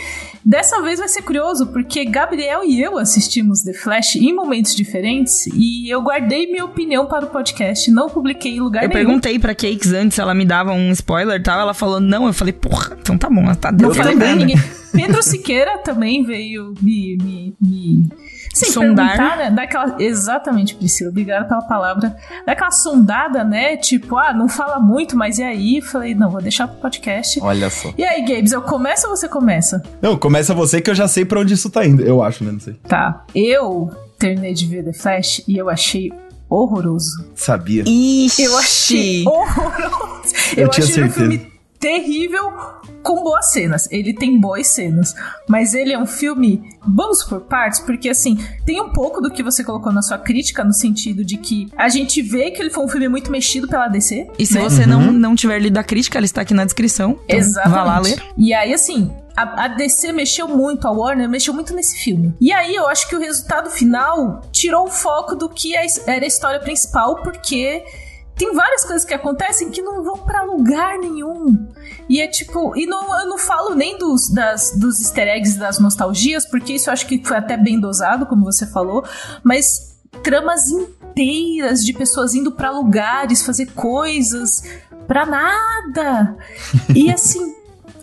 Speaker 2: dessa vez vai ser curioso, porque Gabriel e eu assistimos The Flash em momentos diferentes e eu guardei minha opinião para o podcast, não publiquei em lugar
Speaker 1: Eu
Speaker 2: nenhum.
Speaker 1: perguntei pra Cakes antes se ela me dava um spoiler e tal. Ela falou não. Eu falei, porra, então tá bom, ela tá
Speaker 2: ninguém. Pedro Siqueira também veio me. me, me Sim,
Speaker 1: Sondar.
Speaker 2: perguntar, né? Daquela, exatamente, Priscila, obrigada pela palavra. Daquela sondada, né? Tipo, ah, não fala muito, mas e aí? Falei, não, vou deixar pro podcast.
Speaker 4: Olha só.
Speaker 2: E aí, Gabes, eu começo ou você começa?
Speaker 4: Não, começa você que eu já sei pra onde isso tá indo. Eu acho, né? Não sei.
Speaker 2: Tá. Eu terminei de ver The Flash e eu achei horroroso.
Speaker 4: Sabia.
Speaker 1: Ixi.
Speaker 2: Eu achei horroroso. Eu,
Speaker 4: Eu tinha
Speaker 2: achei um
Speaker 4: certeza.
Speaker 2: Terrível com boas cenas. Ele tem boas cenas, mas ele é um filme, vamos por partes, porque assim, tem um pouco do que você colocou na sua crítica no sentido de que a gente vê que ele foi um filme muito mexido pela DC.
Speaker 1: E se
Speaker 2: né?
Speaker 1: você não, não tiver lido a crítica, ela está aqui na descrição. Então,
Speaker 2: Exatamente.
Speaker 1: Vá lá ler.
Speaker 2: E aí, assim, a, a DC mexeu muito, a Warner mexeu muito nesse filme. E aí, eu acho que o resultado final tirou o foco do que é- era a história principal, porque tem várias coisas que acontecem que não vão pra lugar nenhum. E é tipo, e não, eu não falo nem dos, das, dos easter eggs das nostalgias, porque isso eu acho que foi até bem dosado, como você falou, mas tramas inteiras de pessoas indo pra lugares, fazer coisas pra nada. E assim,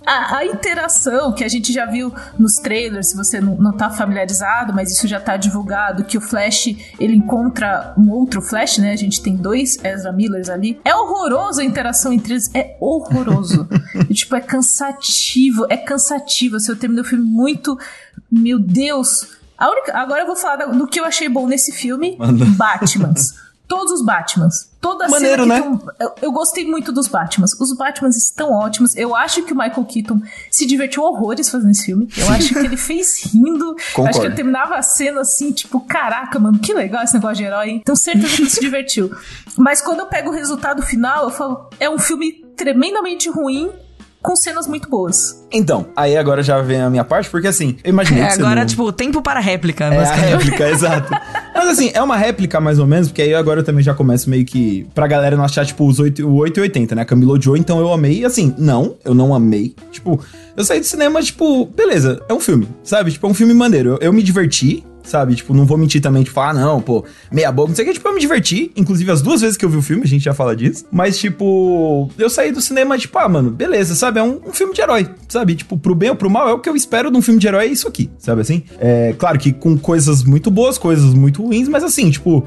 Speaker 2: a, a interação que a gente já viu nos trailers, se você não, não tá familiarizado, mas isso já tá divulgado, que o Flash, ele encontra um outro Flash, né? A gente tem dois Ezra Millers ali. É horroroso a interação entre eles, é horroroso. E, tipo, é cansativo, é cansativo. Assim, eu terminei o filme muito... Meu Deus... A única, agora eu vou falar do que eu achei bom nesse filme. Batmans. Todos os Batmans. Toda
Speaker 4: Maneiro,
Speaker 2: cena que
Speaker 4: né?
Speaker 2: eu, eu gostei muito dos Batmans. Os Batmans estão ótimos. Eu acho que o Michael Keaton se divertiu horrores fazendo esse filme. Eu acho que ele fez rindo.
Speaker 4: Concordo.
Speaker 2: Acho que eu terminava a cena assim, tipo, caraca, mano, que legal esse negócio de herói. Tenho certeza que ele se divertiu. Mas quando eu pego o resultado final, eu falo, é um filme tremendamente ruim com cenas muito boas.
Speaker 4: Então, aí agora já vem a minha parte, porque assim, eu imaginei
Speaker 1: É, agora,
Speaker 4: não...
Speaker 1: tipo, tempo para réplica.
Speaker 4: É a réplica, exato. Mas assim, é uma réplica mais ou menos, porque aí agora eu também já começo meio que. Pra galera não achar, tipo, os 8, o 8 e 80, né? Camila odiou, então eu amei. E assim, não, eu não amei. Tipo, eu saí do cinema, tipo, beleza, é um filme, sabe? Tipo, é um filme maneiro. Eu, eu me diverti. Sabe, tipo, não vou mentir também, tipo, ah, não, pô, meia boca, não sei o que, tipo, eu me diverti. Inclusive, as duas vezes que eu vi o filme, a gente já fala disso. Mas, tipo, eu saí do cinema, tipo, ah, mano, beleza, sabe? É um, um filme de herói, sabe? Tipo, pro bem ou pro mal, é o que eu espero de um filme de herói, é isso aqui, sabe assim? É, claro que com coisas muito boas, coisas muito ruins, mas assim, tipo,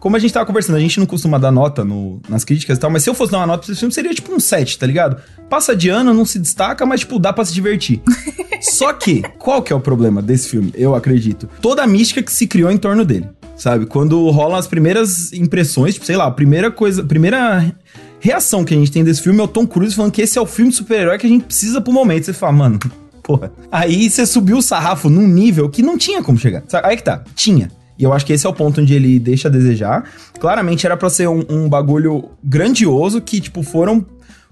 Speaker 4: como a gente tava conversando, a gente não costuma dar nota no- nas críticas e tal, mas se eu fosse dar uma nota pra esse filme, seria tipo um 7, tá ligado? Passa de ano, não se destaca, mas tipo, dá pra se divertir. Só que, qual que é o problema desse filme? Eu acredito. Toda a mística que se criou em torno dele. sabe? Quando rolam as primeiras impressões, tipo, sei lá, a primeira coisa, primeira reação que a gente tem desse filme é o Tom Cruise falando que esse é o filme de super-herói que a gente precisa pro momento. Você fala, mano, porra. Aí você subiu o sarrafo num nível que não tinha como chegar. Sabe? Aí que tá, tinha. E eu acho que esse é o ponto onde ele deixa a desejar. Claramente era pra ser um, um bagulho grandioso que, tipo, foram.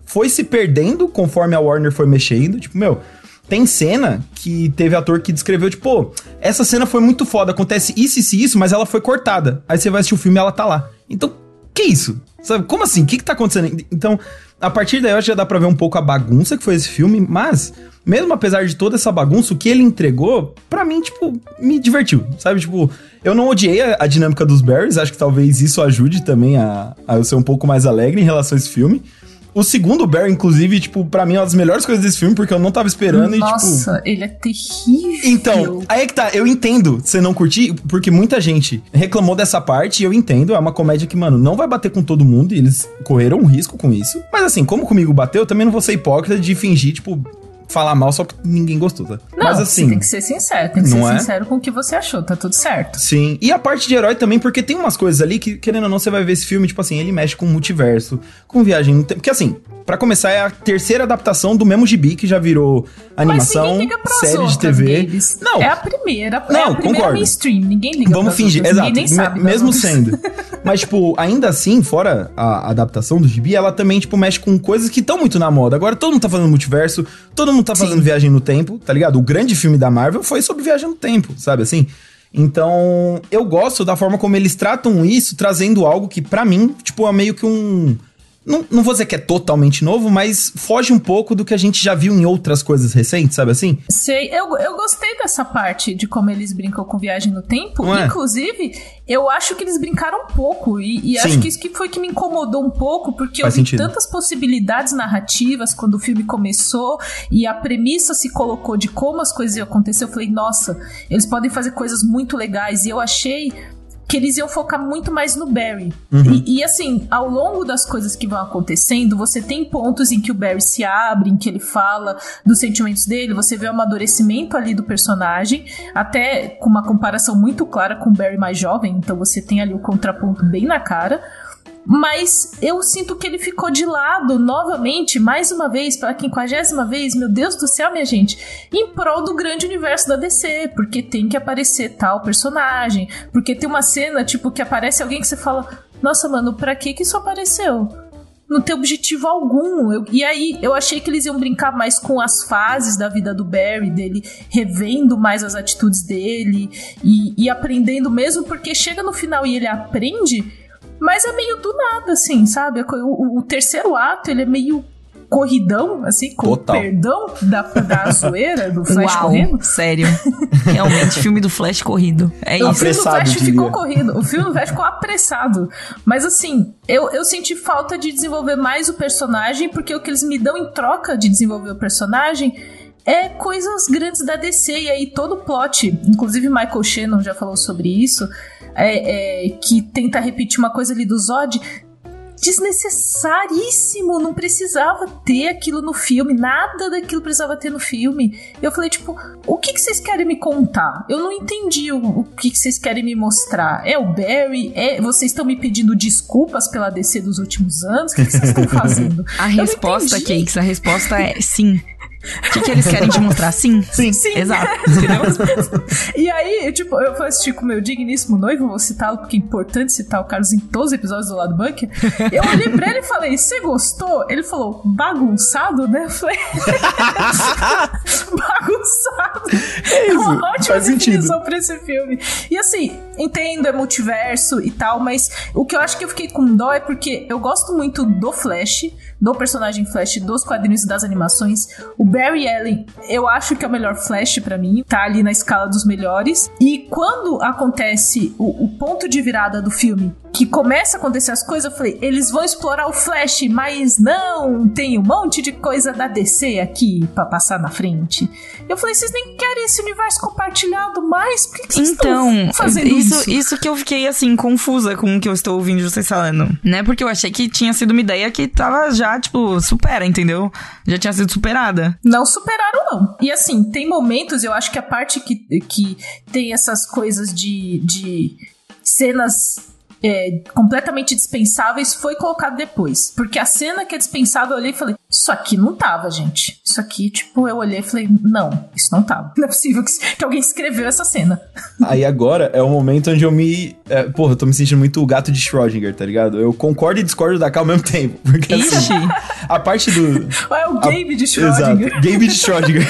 Speaker 4: Foi se perdendo conforme a Warner foi mexendo. Tipo, meu, tem cena que teve ator que descreveu, tipo, pô, essa cena foi muito foda, acontece isso, isso isso, mas ela foi cortada. Aí você vai assistir o filme e ela tá lá. Então, que isso? Sabe, como assim? O que que tá acontecendo? Então, a partir daí eu acho que já dá pra ver um pouco a bagunça que foi esse filme, mas, mesmo apesar de toda essa bagunça, o que ele entregou, pra mim, tipo, me divertiu, sabe? Tipo, eu não odiei a, a dinâmica dos Barrys, acho que talvez isso ajude também a, a eu ser um pouco mais alegre em relação a esse filme. O segundo Barry, inclusive, tipo, pra mim é uma das melhores coisas desse filme, porque eu não tava esperando
Speaker 2: Nossa,
Speaker 4: e, tipo.
Speaker 2: ele é terrível.
Speaker 4: Então, aí é que tá, eu entendo você não curtir, porque muita gente reclamou dessa parte, e eu entendo, é uma comédia que, mano, não vai bater com todo mundo, e eles correram um risco com isso. Mas assim, como comigo bateu, eu também não vou ser hipócrita de fingir, tipo, falar mal só porque ninguém gostou, tá?
Speaker 2: Não,
Speaker 4: Mas
Speaker 2: você
Speaker 4: assim.
Speaker 2: tem que ser sincero, tem que ser
Speaker 4: é?
Speaker 2: sincero com o que você achou, tá tudo certo.
Speaker 4: Sim. E a parte de herói também, porque tem umas coisas ali que, querendo ou não, você vai ver esse filme, tipo assim, ele mexe com o multiverso, com viagem no tempo. Porque assim, pra começar, é a terceira adaptação do mesmo gibi que já virou animação, série de TV. Não.
Speaker 2: É a primeira. é
Speaker 4: Não,
Speaker 2: a primeira
Speaker 4: concordo.
Speaker 2: mainstream. Ninguém liga
Speaker 4: Vamos fingir,
Speaker 2: outras,
Speaker 4: exato.
Speaker 2: Nem sabe.
Speaker 4: Mesmo sendo. Mas, tipo, ainda assim, fora a adaptação do gibi, ela também, tipo, mexe com coisas que estão muito na moda. Agora todo mundo tá fazendo multiverso, todo mundo tá fazendo viagem no tempo, tá ligado? O grande filme da Marvel foi sobre viagem no tempo, sabe assim? Então, eu gosto da forma como eles tratam isso, trazendo algo que, pra mim, tipo, é meio que um. Não, não vou dizer que é totalmente novo, mas foge um pouco do que a gente já viu em outras coisas recentes, sabe assim?
Speaker 2: Sei, eu, eu gostei dessa parte de como eles brincam com viagem no tempo.
Speaker 4: É?
Speaker 2: Inclusive, eu acho que eles brincaram um pouco. E, e acho que isso que foi que me incomodou um pouco, porque
Speaker 4: Faz
Speaker 2: eu vi
Speaker 4: sentido.
Speaker 2: tantas possibilidades narrativas quando o filme começou e a premissa se colocou de como as coisas iam acontecer. Eu falei, nossa, eles podem fazer coisas muito legais. E eu achei que eles iam focar muito mais no Barry. E, e, assim, ao longo das coisas que vão acontecendo, você tem pontos em que o Barry se abre, em que ele fala dos sentimentos dele, você vê o amadurecimento ali do personagem, até com uma comparação muito clara com o Barry mais jovem, então você tem ali o contraponto bem na cara. Mas eu sinto que ele ficou de lado novamente, mais uma vez, pela quinquagésima vez, meu Deus do céu, minha gente, em prol do grande universo da DC, porque tem que aparecer tal personagem, porque tem uma cena, tipo, que aparece alguém que você fala, nossa, mano, pra que que isso apareceu? Não tem objetivo algum. Eu- e aí, eu achei que eles iam brincar mais com as fases da vida do Barry, dele revendo mais as atitudes dele e, e aprendendo mesmo, porque chega no final e ele aprende, mas é meio do nada, assim, sabe? O, o- o terceiro ato, ele é meio corridão, assim, com
Speaker 4: Total.
Speaker 2: perdão da, da zoeira, do Flash
Speaker 1: Uau,
Speaker 2: correndo.
Speaker 1: sério. Realmente, filme do Flash corrido. É
Speaker 2: O
Speaker 1: isso.
Speaker 2: filme do Flash ficou corrido. O filme do Flash ficou apressado. Mas assim, eu, eu senti falta de desenvolver mais o personagem, porque o que eles me dão em troca de desenvolver o personagem é coisas grandes da DC. E aí todo o plot, inclusive Michael Shannon já falou sobre isso, é, é, que tenta repetir uma coisa ali do Zod. Desnecessaríssimo, não precisava ter aquilo no filme, nada daquilo precisava ter no filme. Eu falei, tipo, o que, que vocês querem me contar? Eu não entendi o, o que, que vocês querem me mostrar. É o Barry? É, vocês estão me pedindo desculpas pela DC dos últimos anos? O que, que vocês estão fazendo?
Speaker 1: A
Speaker 2: Eu
Speaker 1: resposta. Cakes, a resposta é sim. O que, que eles querem te mostrar? Sim.
Speaker 4: Sim.
Speaker 2: Sim.
Speaker 1: Exato.
Speaker 2: E aí, eu, tipo, eu fui assistir com o meu digníssimo noivo, vou citá-lo porque é importante citar o Carlos em todos os episódios do lado bunker. Eu olhei pra ele e falei, você gostou? Ele falou, bagunçado, né? Eu falei, bagunçado. É
Speaker 4: isso,
Speaker 2: uma ótima
Speaker 4: faz sentido.
Speaker 2: definição pra esse filme. E assim, entendo, é multiverso e tal, mas o que eu acho que eu fiquei com dó é porque eu gosto muito do Flash, do personagem Flash, dos quadrinhos e das animações. O Barry Allen, eu acho que é o melhor Flash pra mim, tá ali na escala dos melhores. E quando acontece o, o ponto de virada do filme, que começa a acontecer as coisas, eu falei, eles vão explorar o Flash, mas não, tem um monte de coisa da DC aqui pra passar na frente. Eu falei, vocês nem querem esse universo compartilhado mais? Por que, que vocês
Speaker 1: Então,
Speaker 2: estão fazendo
Speaker 1: isso,
Speaker 2: isso?
Speaker 1: isso que eu fiquei assim, confusa com o que eu estou ouvindo vocês falando. Né? Porque eu achei que tinha sido uma ideia que tava já, tipo, supera, entendeu? Já tinha sido superada.
Speaker 2: Não superaram, não. E assim, tem momentos, eu acho que a parte que, que tem essas coisas de. de cenas é, completamente dispensáveis foi colocado depois. Porque a cena que é dispensável, eu olhei e falei, isso aqui não tava, gente. Isso aqui, tipo, eu olhei e falei, não, isso não tava. Não é possível que, que alguém escreveu essa cena.
Speaker 4: Aí agora é o momento onde eu me. É, porra, eu tô me sentindo muito o gato de Schrödinger, tá ligado? Eu concordo e discordo da K ao mesmo tempo. Porque assim,
Speaker 1: Ixi,
Speaker 4: a parte do.
Speaker 2: É o Gabe de
Speaker 4: Exato,
Speaker 2: Schrödinger.
Speaker 4: Gabe de Schrödinger.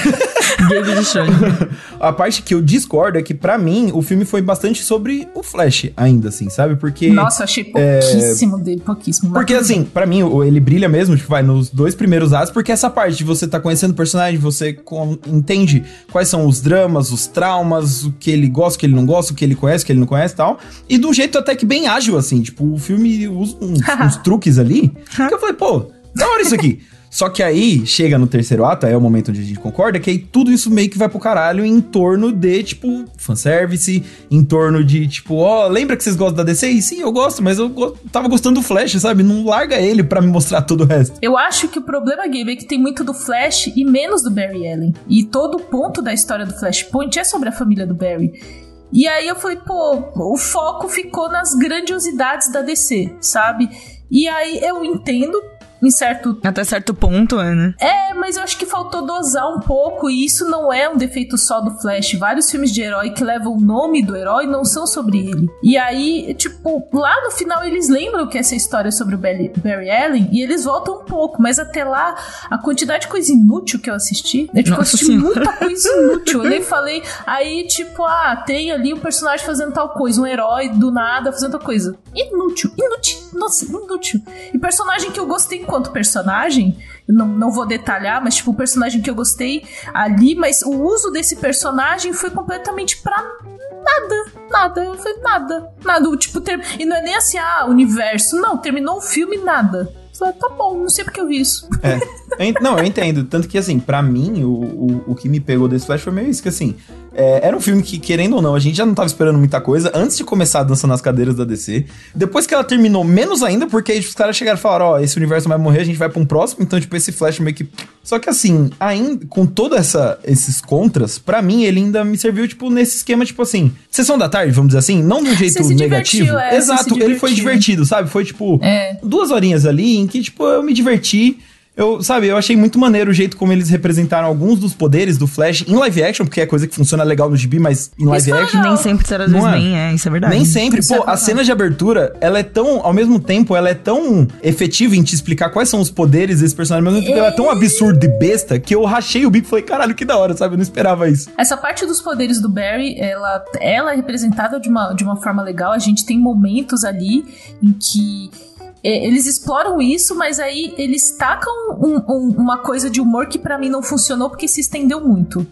Speaker 1: David Schrödinger.
Speaker 4: a parte que eu discordo é que, pra mim, o filme foi bastante sobre o Flash, ainda assim, sabe? Porque.
Speaker 2: Nossa, eu achei pouquíssimo dele, pouquíssimo.
Speaker 4: Porque assim, pra mim, ele brilha mesmo, tipo, vai nos dois primeiros atos, porque essa parte de você tá conhecendo o personagem, você com- entende quais são os dramas, os traumas, o que ele gosta, o que ele não gosta, o que ele conhece, o que ele não conhece e tal. E de um jeito até que bem ágil, assim, tipo, o filme usa uns, uns truques ali, que eu falei, pô, da hora isso aqui. Só que aí, chega no terceiro ato, aí é o momento onde a gente concorda, que aí tudo isso meio que vai pro caralho em torno de, tipo, fanservice, em torno de, tipo, ó, lembra que vocês gostam da DC? E sim, eu gosto, mas eu go- tava gostando do Flash, sabe? Não larga ele pra me mostrar todo o resto.
Speaker 2: Eu acho que o problema, Gabe, é que tem muito do Flash e menos do Barry Allen. E todo o ponto da história do Flashpoint é sobre a família do Barry. E aí eu falei, pô, o foco ficou nas grandiosidades da DC, sabe? E aí eu entendo, em certo
Speaker 1: Até certo ponto, é, né?
Speaker 2: é, mas eu acho que faltou dosar um pouco, e isso não é um defeito só do Flash. Vários filmes de herói que levam o nome do herói não são sobre ele. E aí, tipo, lá no final eles lembram que essa história é sobre o Barry, Allen e eles voltam um pouco, mas até lá, a quantidade de coisa inútil que eu assisti, eu, tipo,
Speaker 1: Nossa
Speaker 2: assisti
Speaker 1: Senhora.
Speaker 2: muita coisa inútil. Eu e falei, aí, tipo, ah, tem ali um personagem fazendo tal coisa, um herói do nada fazendo tal coisa. Inútil, inútil, nossa, inútil. E personagem que eu gostei enquanto personagem, não, não vou detalhar, mas tipo, o personagem que eu gostei ali, mas o uso desse personagem foi completamente pra nada, nada, foi nada, nada, tipo, ter... e não é nem assim, ah, universo, não, terminou o filme, nada. Falei, tá bom, não sei porque eu vi isso.
Speaker 4: É. Não, eu entendo. Tanto que, assim, pra mim, o, o, o que me pegou desse Flash foi meio isso, que assim, é, era um filme que, querendo ou não, a gente já não tava esperando muita coisa antes de começar a dança nas cadeiras da DC. Depois que ela terminou, menos ainda, porque os caras chegaram e falaram, ó, esse universo vai morrer, a gente vai pra um próximo, então, tipo, esse Flash meio que... Só que, assim, ainda, com todos esses contras, pra mim, ele ainda me serviu, tipo, nesse esquema, tipo assim, sessão da tarde, vamos dizer assim, não de um jeito negativo.
Speaker 2: é,
Speaker 4: Exato, ele foi divertido, sabe? Foi, tipo,
Speaker 2: É.
Speaker 4: duas horinhas ali em que, tipo, eu me diverti. Eu, sabe, eu achei muito maneiro o jeito como eles representaram alguns dos poderes do Flash em live action, porque é coisa que funciona legal no gibi, mas em live
Speaker 2: foi
Speaker 4: action.
Speaker 2: legal.
Speaker 1: Nem sempre será
Speaker 4: Não é?
Speaker 1: nem é, isso é verdade.
Speaker 4: Nem sempre.
Speaker 2: Isso é
Speaker 4: Pô, a
Speaker 2: verdade.
Speaker 4: cena de abertura, ela é tão, ao mesmo tempo, ela é tão efetiva em te explicar quais são os poderes desse personagem, ao mesmo tempo ela é tão absurda e besta que eu rachei o bico e falei, caralho, que da hora, sabe? Eu não esperava isso.
Speaker 2: Essa parte dos poderes do Barry, ela, ela é representada de uma, de uma forma legal. A gente tem momentos ali em que é, eles exploram isso, mas aí eles tacam um- um- uma coisa de humor que pra mim não funcionou porque se estendeu muito.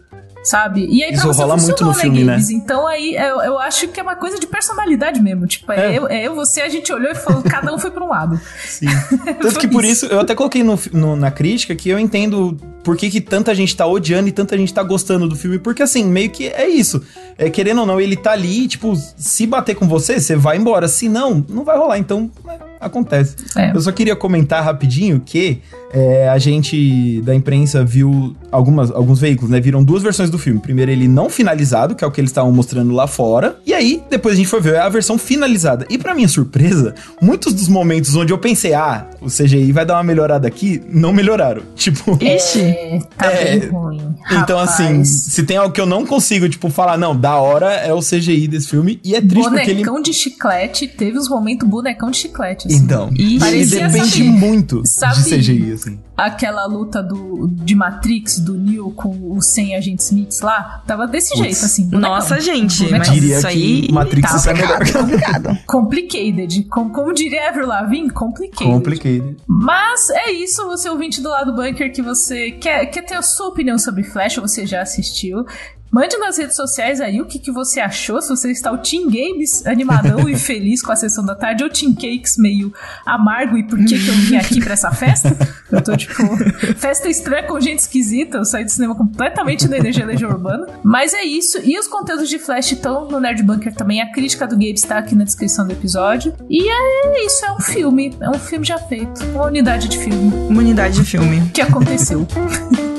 Speaker 2: Sabe? E aí
Speaker 4: Isso rola muito no filme, né?
Speaker 2: Gabs? Então aí eu, eu acho que é uma coisa de personalidade mesmo. Tipo, é,
Speaker 4: É.
Speaker 2: Eu, é eu, você, a gente olhou e falou, cada um foi pra um lado.
Speaker 4: Sim. Tanto que por isso, eu até coloquei no, no- na crítica que eu entendo por que, que tanta gente tá odiando e tanta gente tá gostando do filme. Porque assim, meio que é isso. É, querendo ou não, ele tá ali, tipo, se bater com você, você vai embora. Se não, não vai rolar. Então, né, acontece.
Speaker 2: É.
Speaker 4: Eu só queria comentar rapidinho que é, a gente da imprensa viu algumas, alguns veículos, né? Viram duas versões do filme. Primeiro, ele não finalizado, que é o que eles estavam mostrando lá fora. E aí, depois a gente foi ver a versão finalizada. E pra minha surpresa, muitos dos momentos onde eu pensei, ah, o CGI vai dar uma melhorada aqui, não melhoraram. Tipo.
Speaker 1: Ixi.
Speaker 2: É, tá
Speaker 4: É,
Speaker 2: bem ruim.
Speaker 4: Então,
Speaker 2: rapaz.
Speaker 4: assim, se tem algo que eu não consigo, tipo, falar, não, da hora é o CGI desse filme. E é triste porque ele.
Speaker 2: Bonecão de chiclete, teve uns momentos bonecão de chiclete. assim.
Speaker 4: Então, ele
Speaker 2: parecia,
Speaker 4: depende
Speaker 2: sabe-
Speaker 4: muito
Speaker 2: sabe-
Speaker 4: de CGI, assim.
Speaker 2: Aquela luta do, de Matrix, do Neo com os 100 agentes Smiths lá, tava desse jeito, assim. bonecão.
Speaker 1: Nossa, gente,
Speaker 2: Bonecão.
Speaker 1: mas
Speaker 4: Diria
Speaker 1: isso aí
Speaker 4: que Matrix
Speaker 1: tá
Speaker 4: é melhor.
Speaker 1: complicado.
Speaker 2: Complicated. Com, como diria Avril Lavigne, complicated.
Speaker 4: Complicated.
Speaker 2: Mas é isso, você ouvinte do lado bunker que você quer, quer ter a sua opinião sobre Flash, ou você já assistiu. Mande nas redes sociais aí o que, que você achou, se você está o Team Games animadão e feliz com a sessão da tarde, ou Team Cakes meio amargo e por que, que eu vim aqui pra essa festa? Eu tô tipo, festa estranha com gente esquisita, eu saí do cinema completamente na energia Legião Urbana. Mas é isso, e os conteúdos de Flash estão no Nerd Bunker também, a crítica do Gabe está aqui na descrição do episódio. E é isso, é um filme, é um filme já feito, uma unidade de filme
Speaker 1: Uma unidade de filme.
Speaker 2: que aconteceu.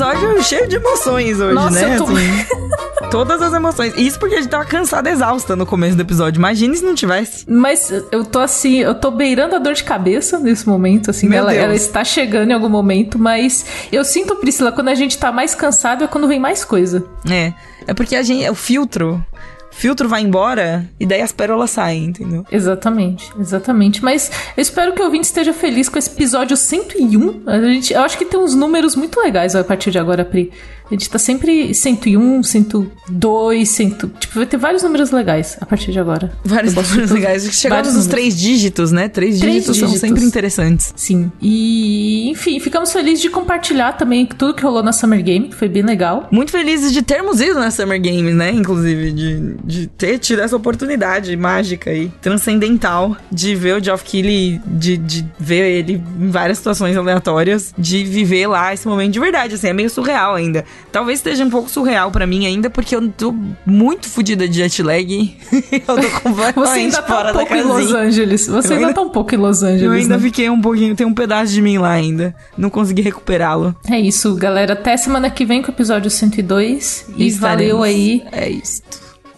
Speaker 1: episódio cheio de emoções hoje,
Speaker 2: Nossa,
Speaker 1: né?
Speaker 2: eu tô-
Speaker 1: Assim, todas as emoções. Isso porque a gente tava cansada, exausta no começo do episódio. Imagine se não tivesse.
Speaker 2: Mas eu tô assim, eu tô beirando a dor de cabeça nesse momento, assim,
Speaker 1: Meu
Speaker 2: ela,
Speaker 1: Deus.
Speaker 2: ela está chegando em algum momento, mas eu sinto, Priscila, quando a gente tá mais cansado é quando vem mais coisa.
Speaker 1: É. É porque a gente. O filtro. Filtro vai embora e daí as pérolas saem, entendeu?
Speaker 2: Exatamente, exatamente. Mas eu espero que o ouvinte esteja feliz com esse episódio 101. A gente, eu acho que tem uns números muito legais a partir de agora, Pri. A gente tá sempre 101, 102, 100, tipo, vai ter vários números legais a partir de agora.
Speaker 1: Vários números legais. Chegamos nos três dígitos, né? Três,
Speaker 2: Três
Speaker 1: dígitos, são
Speaker 2: dígitos.
Speaker 1: sempre interessantes.
Speaker 2: Sim. E, enfim, ficamos felizes de compartilhar também tudo que rolou na Summer Game, que foi bem legal.
Speaker 1: Muito felizes de termos ido na Summer Games, né? Inclusive, de, de ter tido essa oportunidade mágica e transcendental de ver o Geoff Keighley, de, de ver ele em várias situações aleatórias, de viver lá esse momento de verdade, assim, é meio surreal ainda. Talvez esteja um pouco surreal pra mim ainda, porque eu tô muito fodida de jet lag. eu tô
Speaker 2: Você
Speaker 1: completamente
Speaker 2: ainda tá
Speaker 1: fora
Speaker 2: um
Speaker 1: da
Speaker 2: pouco em Los. Angeles. Você
Speaker 1: Eu
Speaker 2: ainda
Speaker 1: ainda-
Speaker 2: tá um pouco em Los Angeles.
Speaker 1: Eu ainda
Speaker 2: né?
Speaker 1: fiquei um pouquinho, tem um pedaço de mim lá ainda. Não consegui recuperá-lo.
Speaker 2: É isso, galera. Até semana que vem com o episódio 102. E
Speaker 1: Estaremos-
Speaker 2: valeu aí.
Speaker 1: É isso.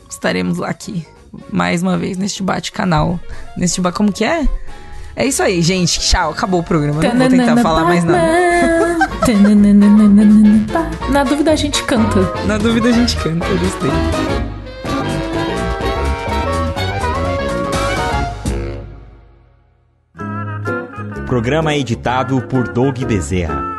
Speaker 1: Estaremos lá aqui. Mais uma vez neste bate-canal. Neste ba... Como que é? É isso aí, gente. Tchau. Acabou o programa. Não vou tentar falar mais
Speaker 2: nada. Na dúvida a gente canta.
Speaker 1: Na dúvida a gente canta. Eu gostei.
Speaker 6: Programa editado por Doug Bezerra.